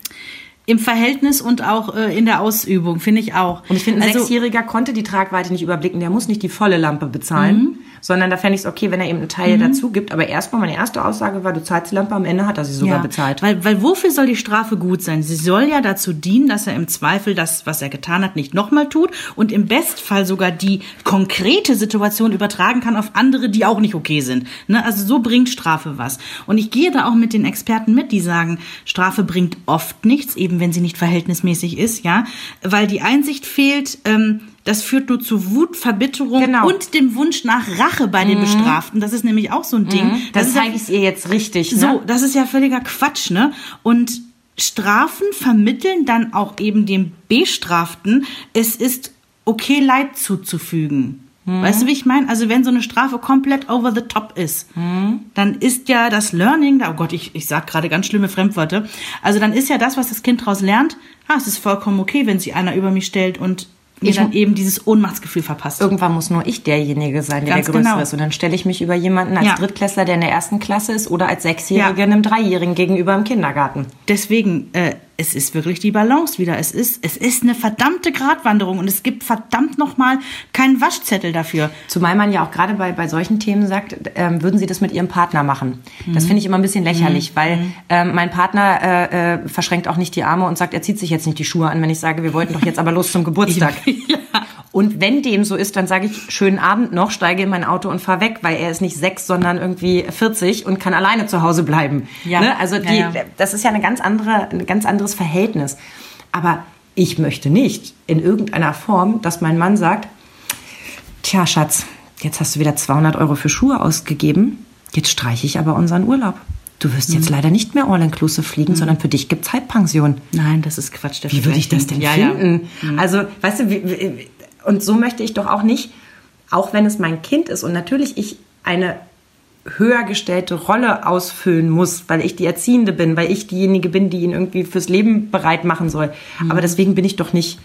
Im Verhältnis und auch äh, in der Ausübung, finde ich auch. Und ich finde, ein also, Sechsjähriger konnte die Tragweite nicht überblicken. Der muss nicht die volle Lampe bezahlen, Mhm. Sondern da fände ich es okay, wenn er eben einen Teil dazu gibt. Aber erstmal, meine erste Aussage war, du zahlst die Lampe, am Ende hat er sie sogar ja, bezahlt. Weil, weil wofür soll die Strafe gut sein? Sie soll ja dazu dienen, dass er im Zweifel das, was er getan hat, nicht nochmal tut und im Bestfall sogar die konkrete Situation übertragen kann auf andere, die auch nicht okay sind. Ne? Also so bringt Strafe was. Und ich gehe da auch mit den Experten mit, die sagen, Strafe bringt oft nichts, eben wenn sie nicht verhältnismäßig ist, ja, weil die Einsicht fehlt. Ähm, das führt nur zu Wut, Verbitterung Genau. und dem Wunsch nach Rache bei den Bestraften. Das ist nämlich auch so ein Ding. das ist ja- zeige ich ihr jetzt richtig. so, Ne? das ist ja völliger Quatsch, ne? Und Strafen vermitteln dann auch eben dem Bestraften, es ist okay, Leid zuzufügen. Mhm. Weißt du, wie ich meine? Also wenn so eine Strafe komplett over the top ist, Mhm. dann ist ja das Learning, da- oh Gott, ich, ich sag gerade ganz schlimme Fremdworte, also dann ist ja das, was das Kind daraus lernt, ah, es ist vollkommen okay, wenn sich einer über mich stellt und mir Ich- dann eben dieses Ohnmachtsgefühl verpasst. Irgendwann muss nur ich derjenige sein, der Ganz der Größere genau. ist. Und dann stelle ich mich über jemanden als Ja. Drittklässler, der in der ersten Klasse ist, oder als Sechsjährigen Ja. einem Dreijährigen gegenüber im Kindergarten. Deswegen, äh, es ist wirklich die Balance wieder. Es ist, es ist eine verdammte Gratwanderung und es gibt verdammt nochmal keinen Waschzettel dafür. Zumal man ja auch gerade bei, bei solchen Themen sagt, ähm, würden Sie das mit Ihrem Partner machen? Mhm. Das finde ich immer ein bisschen lächerlich, weil ähm, mein Partner äh, äh, verschränkt auch nicht die Arme und sagt, er zieht sich jetzt nicht die Schuhe an, wenn ich sage, wir wollten doch jetzt aber los zum Geburtstag. Und wenn dem so ist, dann sage ich, schönen Abend noch, steige in mein Auto und fahr weg, weil er ist nicht sechs, sondern irgendwie 40 und kann alleine zu Hause bleiben. Ja. Ne? Also die, Ja, ja. das ist ja eine ganz andere, ein ganz anderes Verhältnis. Aber ich möchte nicht in irgendeiner Form, dass mein Mann sagt, Tja, Schatz, jetzt hast du wieder 200 Euro für Schuhe ausgegeben. Jetzt streiche ich aber unseren Urlaub. Du wirst Mhm. jetzt leider nicht mehr all-inclusive fliegen, sondern für dich gibt's Halbpension. Nein, das ist Quatsch. Wie würde ich das denn ja, Ja. finden? Also, weißt du, wie, wie, und so möchte ich doch auch nicht, auch wenn es mein Kind ist und natürlich ich eine höher gestellte Rolle ausfüllen muss, weil ich die Erziehende bin, weil ich diejenige bin, die ihn irgendwie fürs Leben bereit machen soll. Aber deswegen bin ich doch nicht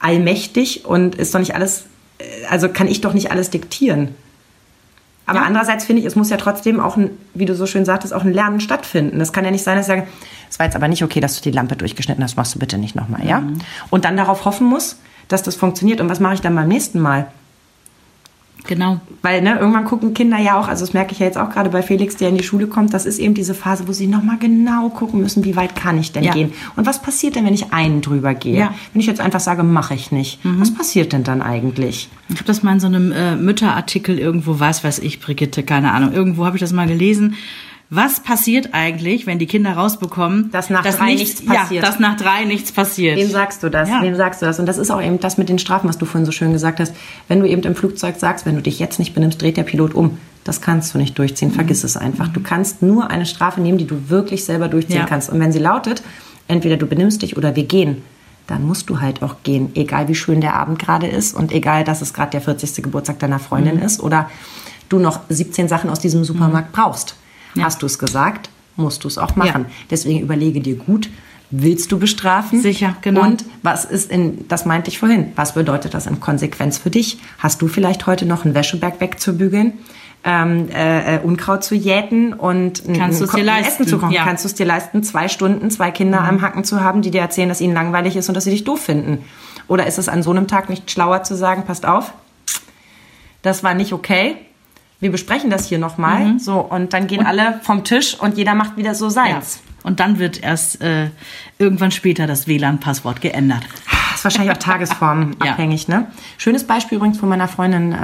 allmächtig und ist doch nicht alles, äh, also kann ich doch nicht alles diktieren. Aber Ja. andererseits finde ich, es muss ja trotzdem auch, ein, wie du so schön sagtest, auch ein Lernen stattfinden. Das kann ja nicht sein, dass ich sage, es war jetzt aber nicht okay, dass du die Lampe durchgeschnitten hast, machst du bitte nicht nochmal, ja? Und dann darauf hoffen muss, dass das funktioniert. Und was mache ich dann beim nächsten Mal? Genau. Weil ne, irgendwann gucken Kinder ja auch, also das merke ich ja jetzt auch gerade bei Felix, der in die Schule kommt, das ist eben diese Phase, wo sie nochmal genau gucken müssen, wie weit kann ich denn Ja. gehen? Und was passiert denn, wenn ich einen drüber gehe? Ja. Wenn ich jetzt einfach sage, mache ich nicht, was passiert denn dann eigentlich? Ich habe das mal in so einem äh, Mütterartikel irgendwo, was weiß ich, Brigitte, keine Ahnung, irgendwo habe ich das mal gelesen. Was passiert eigentlich, wenn die Kinder rausbekommen, Dass nach drei nichts passiert? Ja, dass nach drei nichts passiert. Wem sagst du das? Ja. Wem sagst du das? Und das ist auch eben das mit den Strafen, was du vorhin so schön gesagt hast. Wenn du eben im Flugzeug sagst, wenn du dich jetzt nicht benimmst, dreht der Pilot um. Das kannst du nicht durchziehen. Mhm. Vergiss es einfach. Du kannst nur eine Strafe nehmen, die du wirklich selber durchziehen Ja. kannst. Und wenn sie lautet, entweder du benimmst dich oder wir gehen, dann musst du halt auch gehen. Egal wie schön der Abend gerade ist und egal, dass es gerade der 40. Geburtstag deiner Freundin Mhm. ist oder du noch 17 Sachen aus diesem Supermarkt brauchst. Hast du es gesagt, musst du es auch machen. Deswegen überlege dir gut, willst du bestrafen? Sicher, genau. Und was ist in, das meinte ich vorhin, was bedeutet das in Konsequenz für dich? Hast du vielleicht heute noch einen Wäscheberg wegzubügeln? Ähm, äh, äh, Unkraut zu jäten und Kannst du es ein ein leisten? Essen zu kochen. Ja. Mhm. Kannst du es dir leisten, zwei Stunden zwei Kinder am Hacken zu haben, die dir erzählen, dass ihnen langweilig ist und dass sie dich doof finden? Oder ist es an so einem Tag nicht schlauer zu sagen, passt auf, das war nicht okay, wir besprechen das hier nochmal. So, und dann gehen alle vom Tisch und jeder macht wieder so Ja. seins. Und dann wird erst äh, irgendwann später das WLAN-Passwort geändert. Das ist wahrscheinlich auch tagesformabhängig, ne? Schönes Beispiel übrigens von meiner Freundin, äh,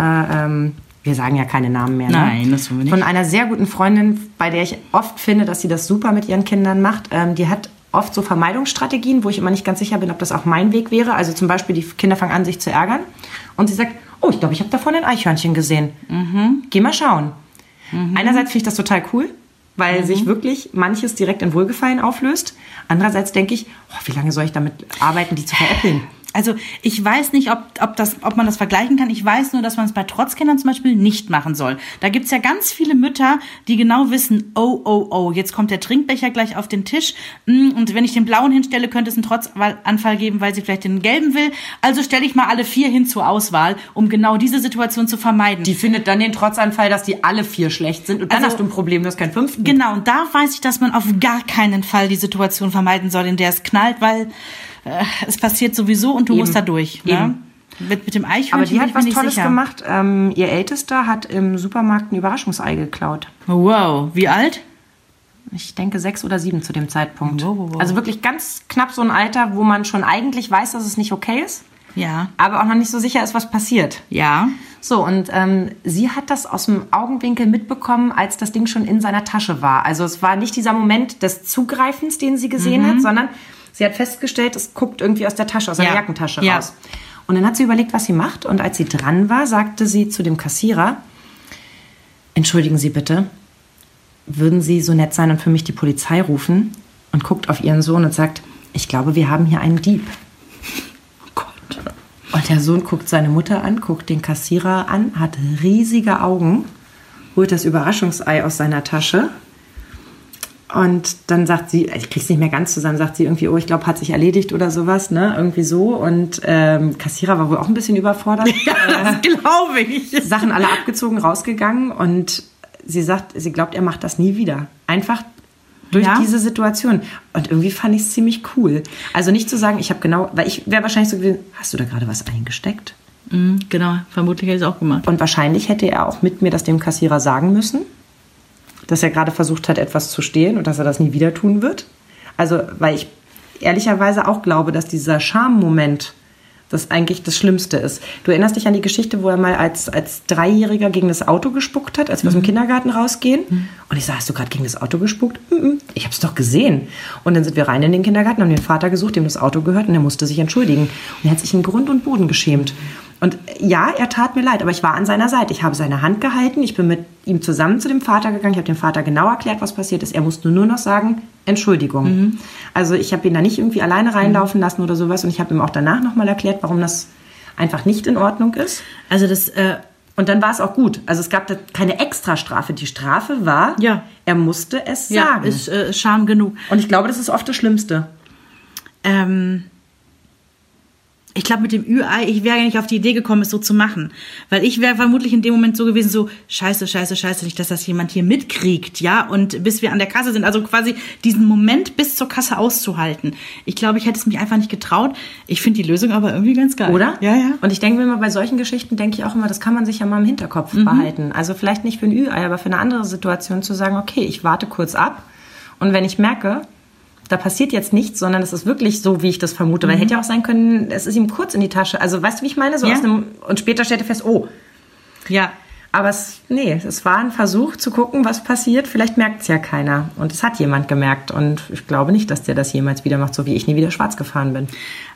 ähm, wir sagen ja keine Namen mehr, ne? Nein, das tun wir nicht. Von einer sehr guten Freundin, bei der ich oft finde, dass sie das super mit ihren Kindern macht. Ähm, die hat oft so Vermeidungsstrategien, wo ich immer nicht ganz sicher bin, ob das auch mein Weg wäre. Also zum Beispiel, die Kinder fangen an, sich zu ärgern. Und sie sagt, oh, ich glaube, ich habe da vorne ein Eichhörnchen gesehen. Mhm. Geh mal schauen. Einerseits finde ich das total cool, Mhm. weil sich wirklich manches direkt in Wohlgefallen auflöst. Andererseits denke ich, oh, wie lange soll ich damit arbeiten, die zu veräppeln? Also ich weiß nicht, ob, ob, das, ob man das vergleichen kann. Ich weiß nur, dass man es bei Trotzkindern zum Beispiel nicht machen soll. Da gibt's ja ganz viele Mütter, die genau wissen, oh, oh, oh, jetzt kommt der Trinkbecher gleich auf den Tisch. mm, Und wenn ich den blauen hinstelle, könnte es einen Trotzanfall geben, weil sie vielleicht den gelben will. Also stelle ich mal alle vier hin zur Auswahl, um genau diese Situation zu vermeiden. Die findet dann den Trotzanfall, dass die alle vier schlecht sind und dann Also- hast du ein Problem, du hast keinen fünften. Genau, und da weiß ich, dass man auf gar keinen Fall die Situation vermeiden soll, in der es knallt, weil äh, es passiert sowieso und du Eben. musst da durch. Ne? Eben. Mit, mit dem Eichhörnchen Aber die hat was Tolles sicher. gemacht. Ähm, ihr Ältester hat im Supermarkt ein Überraschungsei geklaut. Wow, wie alt? Ich denke sechs oder sieben zu dem Zeitpunkt. Wow, wow, wow. Also wirklich ganz knapp so ein Alter, wo man schon eigentlich weiß, dass es nicht okay ist, Ja. aber auch noch nicht so sicher ist, was passiert. Ja. So, und ähm, sie hat das aus dem Augenwinkel mitbekommen, als das Ding schon in seiner Tasche war. Also es war nicht dieser Moment des Zugreifens, den sie gesehen Mhm. hat, sondern sie hat festgestellt, es guckt irgendwie aus der Tasche, aus Ja. Jackentasche Ja. raus. Und dann hat sie überlegt, was sie macht. Und als sie dran war, sagte sie zu dem Kassierer, entschuldigen Sie bitte, würden Sie so nett sein und für mich die Polizei rufen? Und guckt auf ihren Sohn und sagt, ich glaube, wir haben hier einen Dieb. Oh Gott. Und der Sohn guckt seine Mutter an, guckt den Kassierer an, hat riesige Augen, holt das Überraschungsei aus seiner Tasche. Und dann sagt sie, ich krieg's nicht mehr ganz zusammen, sagt sie irgendwie, oh, ich glaube, hat sich erledigt oder sowas, ne? Irgendwie so. Und ähm, Kassierer war wohl auch ein bisschen überfordert. Das glaube ich. Sachen alle abgezogen, rausgegangen und sie sagt, sie glaubt, er macht das nie wieder. Einfach durch Ja? diese Situation. Und irgendwie fand ich es ziemlich cool. Also nicht zu sagen, ich habe genau, weil ich wäre wahrscheinlich so gewesen, hast du da gerade was eingesteckt? Mhm, genau, vermutlich hätte ich es auch gemacht. Und wahrscheinlich hätte er auch mit mir das dem Kassierer sagen müssen, dass er gerade versucht hat, etwas zu stehlen und dass er das nie wieder tun wird. Also, weil ich ehrlicherweise auch glaube, dass dieser Schammoment das eigentlich das Schlimmste ist. Du erinnerst dich an die Geschichte, wo er mal als, als Dreijähriger gegen das Auto gespuckt hat, als wir aus dem Kindergarten rausgehen. Und ich sag, hast du gerade gegen das Auto gespuckt? "Mm-mm, Ich habe es doch gesehen. Und dann sind wir rein in den Kindergarten, haben den Vater gesucht, dem das Auto gehört, und er musste sich entschuldigen. Und er hat sich in Grund und Boden geschämt. Und ja, er tat mir leid, aber ich war an seiner Seite. Ich habe seine Hand gehalten, ich bin mit ihm zusammen zu dem Vater gegangen, ich habe dem Vater genau erklärt, was passiert ist. Er musste nur noch sagen, Entschuldigung. Also ich habe ihn da nicht irgendwie alleine reinlaufen lassen oder sowas und ich habe ihm auch danach nochmal erklärt, warum das einfach nicht in Ordnung ist. Also das, äh, Und dann war es auch gut. Also es gab da keine Extrastrafe. Die Strafe war, Ja. er musste es ja, sagen. ist äh, Scham genug. und ich glaube, das ist oft das Schlimmste. Ähm, ich glaube, mit dem Ü-Ei, ich wäre ja nicht auf die Idee gekommen, es so zu machen. Weil ich wäre vermutlich in dem Moment so gewesen, so, scheiße, scheiße, scheiße, nicht, dass das jemand hier mitkriegt, ja, und bis wir an der Kasse sind. Also quasi diesen Moment bis zur Kasse auszuhalten. Ich glaube, ich hätte es mich einfach nicht getraut. Ich finde die Lösung aber irgendwie ganz geil. Oder? Ja, ja. Und ich denke mir immer, bei solchen Geschichten denke ich auch immer, das kann man sich ja mal im Hinterkopf Mhm. behalten. Also vielleicht nicht für ein Ü-Ei, aber für eine andere Situation zu sagen, okay, ich warte kurz ab und wenn ich merke, da passiert jetzt nichts, sondern es ist wirklich so, wie ich das vermute. Weil hätte ja auch sein können, es ist ihm kurz in die Tasche. Also weißt du, wie ich meine? So Mhm. Ja. aus einem, und später stellt er fest, oh. Ja. Aber es, nee, es war ein Versuch zu gucken, was passiert. Vielleicht merkt es ja keiner. Und es hat jemand gemerkt. Und ich glaube nicht, dass der das jemals wieder macht, so wie ich nie wieder schwarz gefahren bin.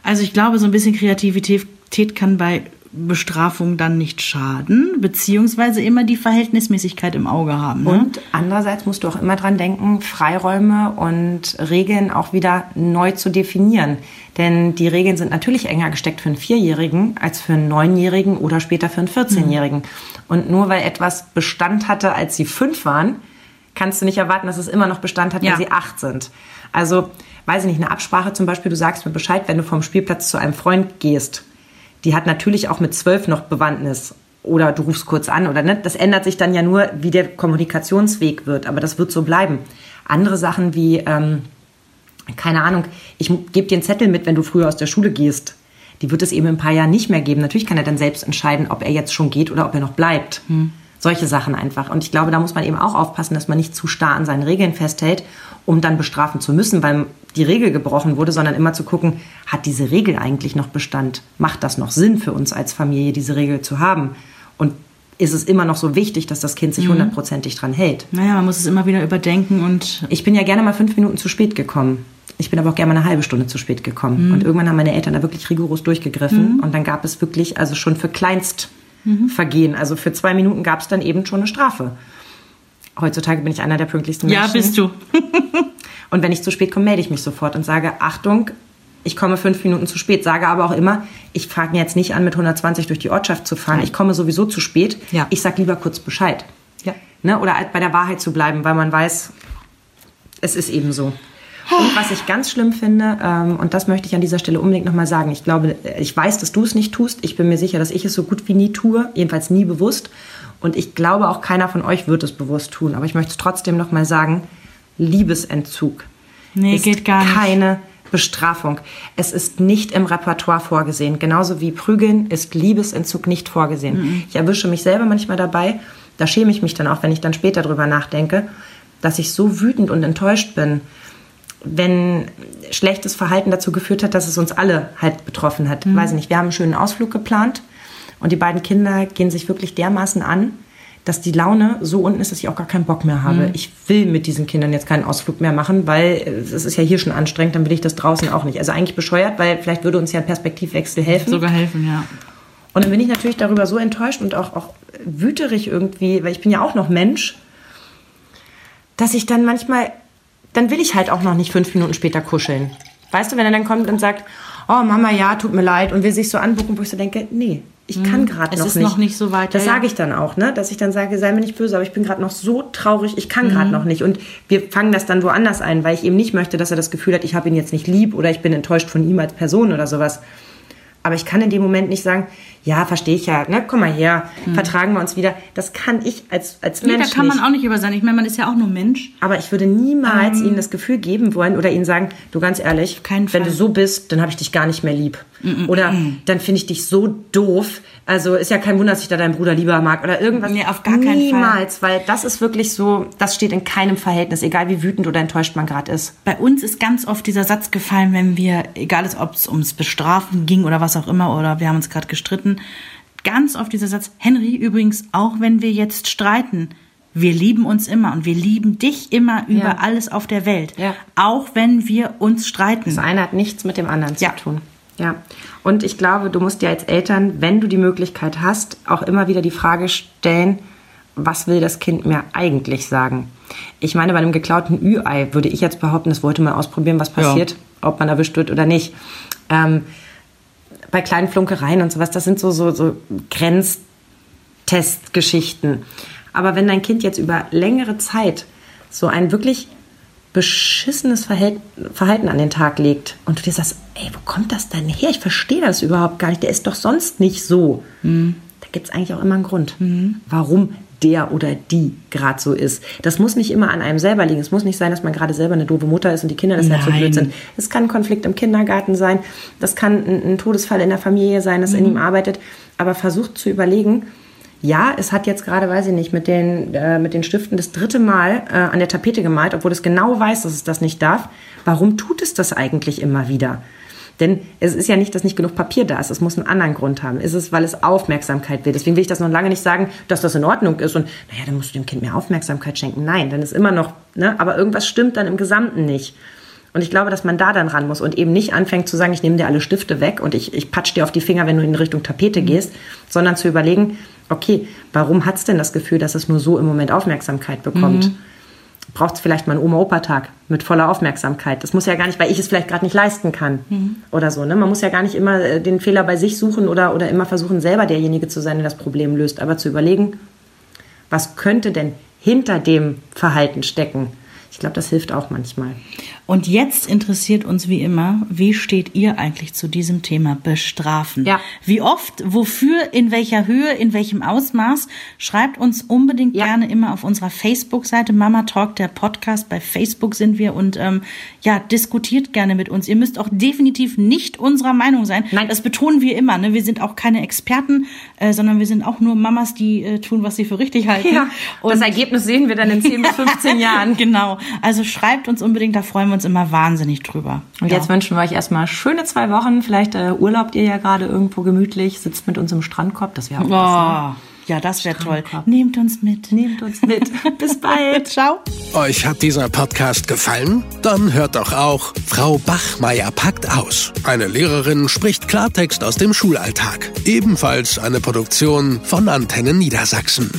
Also ich glaube, so ein bisschen Kreativität kann bei Bestrafung dann nicht schaden, beziehungsweise immer die Verhältnismäßigkeit im Auge haben. Ne? Und andererseits musst du auch immer dran denken, Freiräume und Regeln auch wieder neu zu definieren. Denn die Regeln sind natürlich enger gesteckt für einen Vierjährigen als für einen Neunjährigen oder später für einen 14-Jährigen. Und nur weil etwas Bestand hatte, als sie fünf waren, kannst du nicht erwarten, dass es immer noch Bestand hat, wenn Ja. sie acht sind. Also, weiß ich nicht, eine Absprache zum Beispiel, du sagst mir Bescheid, wenn du vom Spielplatz zu einem Freund gehst. Die hat natürlich auch mit zwölf noch Bewandtnis. Oder du rufst kurz an oder ne? Das ändert sich dann ja nur, wie der Kommunikationsweg wird. Aber das wird so bleiben. Andere Sachen wie, ähm, keine Ahnung, ich gebe dir einen Zettel mit, wenn du früher aus der Schule gehst. Die wird es eben in ein paar Jahren nicht mehr geben. Natürlich kann er dann selbst entscheiden, ob er jetzt schon geht oder ob er noch bleibt. Solche Sachen einfach. Und ich glaube, da muss man eben auch aufpassen, dass man nicht zu starr an seinen Regeln festhält, um dann bestrafen zu müssen, weil die Regel gebrochen wurde, sondern immer zu gucken, hat diese Regel eigentlich noch Bestand? Macht das noch Sinn für uns als Familie, diese Regel zu haben? Und ist es immer noch so wichtig, dass das Kind sich hundertprozentig dran hält? Naja, man muss es immer wieder überdenken und. Ich bin ja gerne mal fünf Minuten zu spät gekommen. Ich bin aber auch gerne mal eine halbe Stunde zu spät gekommen. Und irgendwann haben meine Eltern da wirklich rigoros durchgegriffen. Und dann gab es wirklich, also schon für Kleinstvergehen, also für zwei Minuten gab es dann eben schon eine Strafe. Heutzutage bin ich einer der pünktlichsten Menschen. Ja, bist du. Und wenn ich zu spät komme, melde ich mich sofort und sage, Achtung, ich komme fünf Minuten zu spät. Sage aber auch immer, ich frage mir jetzt nicht an, mit 120 durch die Ortschaft zu fahren. Ich komme sowieso zu spät. Ja. Ich sag lieber kurz Bescheid. Ja. Ne? Oder halt bei der Wahrheit zu bleiben, weil man weiß, es ist eben so. Und was ich ganz schlimm finde, ähm, und das möchte ich an dieser Stelle unbedingt nochmal sagen, ich glaube, ich weiß, dass du es nicht tust. Ich bin mir sicher, dass ich es so gut wie nie tue, jedenfalls nie bewusst. Und ich glaube, auch keiner von euch wird es bewusst tun. Aber ich möchte es trotzdem nochmal sagen, Liebesentzug Nee, ist geht gar nicht. keine Bestrafung. Es ist nicht im Repertoire vorgesehen. Genauso wie Prügeln ist Liebesentzug nicht vorgesehen. Mhm. Ich erwische mich selber manchmal dabei, da schäme ich mich dann auch, wenn ich dann später drüber nachdenke, dass ich so wütend und enttäuscht bin, wenn schlechtes Verhalten dazu geführt hat, dass es uns alle halt betroffen hat. Mhm. Weiß ich nicht, wir haben einen schönen Ausflug geplant und die beiden Kinder gehen sich wirklich dermaßen an, dass die Laune so unten ist, dass ich auch gar keinen Bock mehr habe. Ich will mit diesen Kindern jetzt keinen Ausflug mehr machen, weil es ist ja hier schon anstrengend, dann will ich das draußen auch nicht. Also eigentlich bescheuert, weil vielleicht würde uns ja ein Perspektivwechsel helfen. Sogar helfen, ja. Und dann bin ich natürlich darüber so enttäuscht und auch, auch wüterig irgendwie, weil ich bin ja auch noch Mensch, dass ich dann manchmal, dann will ich halt auch noch nicht fünf Minuten später kuscheln. Weißt du, wenn er dann kommt und sagt, oh Mama, ja, tut mir leid und will sich so angucken, wo ich so denke, nee, ich kann gerade Es noch ist nicht. noch nicht so weit, Das ja. sage ich dann auch, ne? dass ich dann sage, sei mir nicht böse, aber ich bin gerade noch so traurig, ich kann Mhm. gerade noch nicht. Und wir fangen das dann woanders ein, weil ich eben nicht möchte, dass er das Gefühl hat, ich habe ihn jetzt nicht lieb oder ich bin enttäuscht von ihm als Person oder sowas. Aber ich kann in dem Moment nicht sagen, ja, verstehe ich ja, ne, komm mal her, vertragen wir uns wieder. Das kann ich als, als. Nee, Mensch da kann man nicht. auch nicht über sein. Ich meine, man ist ja auch nur Mensch. Aber ich würde niemals ihnen das Gefühl geben wollen oder ihnen sagen, du ganz ehrlich, wenn du so bist, dann habe ich dich gar nicht mehr lieb. Oder dann finde ich dich so doof. Also ist ja kein Wunder, dass ich da deinen Bruder lieber mag oder irgendwas. Nee, auf gar keinen Fall. Niemals, weil das ist wirklich so, das steht in keinem Verhältnis, egal wie wütend oder enttäuscht man gerade ist. Bei uns ist ganz oft dieser Satz gefallen, wenn wir, egal ob es ums Bestrafen ging oder was auch immer, oder wir haben uns gerade gestritten, ganz oft dieser Satz, Henry, übrigens, auch wenn wir jetzt streiten, wir lieben uns immer und wir lieben dich immer über Ja. alles auf der Welt. Ja. Auch wenn wir uns streiten. Das eine hat nichts mit dem anderen Ja. zu tun. Ja. Und ich glaube, du musst dir als Eltern, wenn du die Möglichkeit hast, auch immer wieder die Frage stellen, was will das Kind mir eigentlich sagen? Ich meine, bei einem geklauten Ü-Ei würde ich jetzt behaupten, das wollte mal ausprobieren, was passiert, ob man erwischt wird oder nicht. Ähm, bei kleinen Flunkereien und sowas, das sind so, so, so Grenztestgeschichten. Aber wenn dein Kind jetzt über längere Zeit so ein wirklich beschissenes Verhalten an den Tag legt und du dir sagst, ey, wo kommt das denn her? Ich verstehe das überhaupt gar nicht. Der ist doch sonst nicht so. Da gibt es eigentlich auch immer einen Grund, warum der oder die gerade so ist. Das muss nicht immer an einem selber liegen. Es muss nicht sein, dass man gerade selber eine doofe Mutter ist und die Kinder deshalb so Nein. blöd sind. Es kann ein Konflikt im Kindergarten sein. Das kann ein, ein Todesfall in der Familie sein, das in ihm arbeitet. Aber versucht zu überlegen, ja, es hat jetzt gerade, weiß ich nicht, mit den, äh, mit den Stiften das dritte Mal äh, an der Tapete gemalt, obwohl es genau weiß, dass es das nicht darf. Warum tut es das eigentlich immer wieder? Denn es ist ja nicht, dass nicht genug Papier da ist. Es muss einen anderen Grund haben. Ist es, weil es Aufmerksamkeit will? Deswegen will ich das noch lange nicht sagen, dass das in Ordnung ist und, naja, dann musst du dem Kind mehr Aufmerksamkeit schenken. Nein, dann ist immer noch, ne, aber irgendwas stimmt dann im Gesamten nicht. Und ich glaube, dass man da dann ran muss und eben nicht anfängt zu sagen, ich nehme dir alle Stifte weg und ich, ich patsch dir auf die Finger, wenn du in Richtung Tapete gehst, sondern zu überlegen, okay, warum hat's denn das Gefühl, dass es nur so im Moment Aufmerksamkeit bekommt? Braucht es vielleicht mal einen Oma-Opa-Tag mit voller Aufmerksamkeit? Das muss ja gar nicht, weil ich es vielleicht gerade nicht leisten kann oder so. Ne? Man muss ja gar nicht immer äh, den Fehler bei sich suchen oder, oder immer versuchen, selber derjenige zu sein, der das Problem löst, aber zu überlegen, was könnte denn hinter dem Verhalten stecken? Ich glaube, das hilft auch manchmal. Und jetzt interessiert uns wie immer, wie steht ihr eigentlich zu diesem Thema Bestrafen? Ja. Wie oft, wofür, in welcher Höhe, in welchem Ausmaß? Schreibt uns unbedingt Ja. gerne immer auf unserer Facebook-Seite Mama Talk, der Podcast. Bei Facebook sind wir und ähm, ja, diskutiert gerne mit uns. Ihr müsst auch definitiv nicht unserer Meinung sein. Nein. Das betonen wir immer. Ne? Wir sind auch keine Experten, äh, sondern wir sind auch nur Mamas, die äh, tun, was sie für richtig halten. Ja, Und das Ergebnis sehen wir dann in 10 bis 15 Jahren. Genau. Also schreibt uns unbedingt, da freuen wir uns immer wahnsinnig drüber. Und jetzt wünschen wir euch erstmal schöne zwei Wochen. Vielleicht äh, urlaubt ihr ja gerade irgendwo gemütlich, sitzt mit uns im Strandkorb. Das wäre auch was. Oh, ja, das wäre toll. Nehmt uns mit. Nehmt uns mit. Bis bald. Ciao. Euch hat dieser Podcast gefallen? Dann hört doch auch Frau Bachmeier packt aus. Eine Lehrerin spricht Klartext aus dem Schulalltag. Ebenfalls eine Produktion von Antennen Niedersachsen.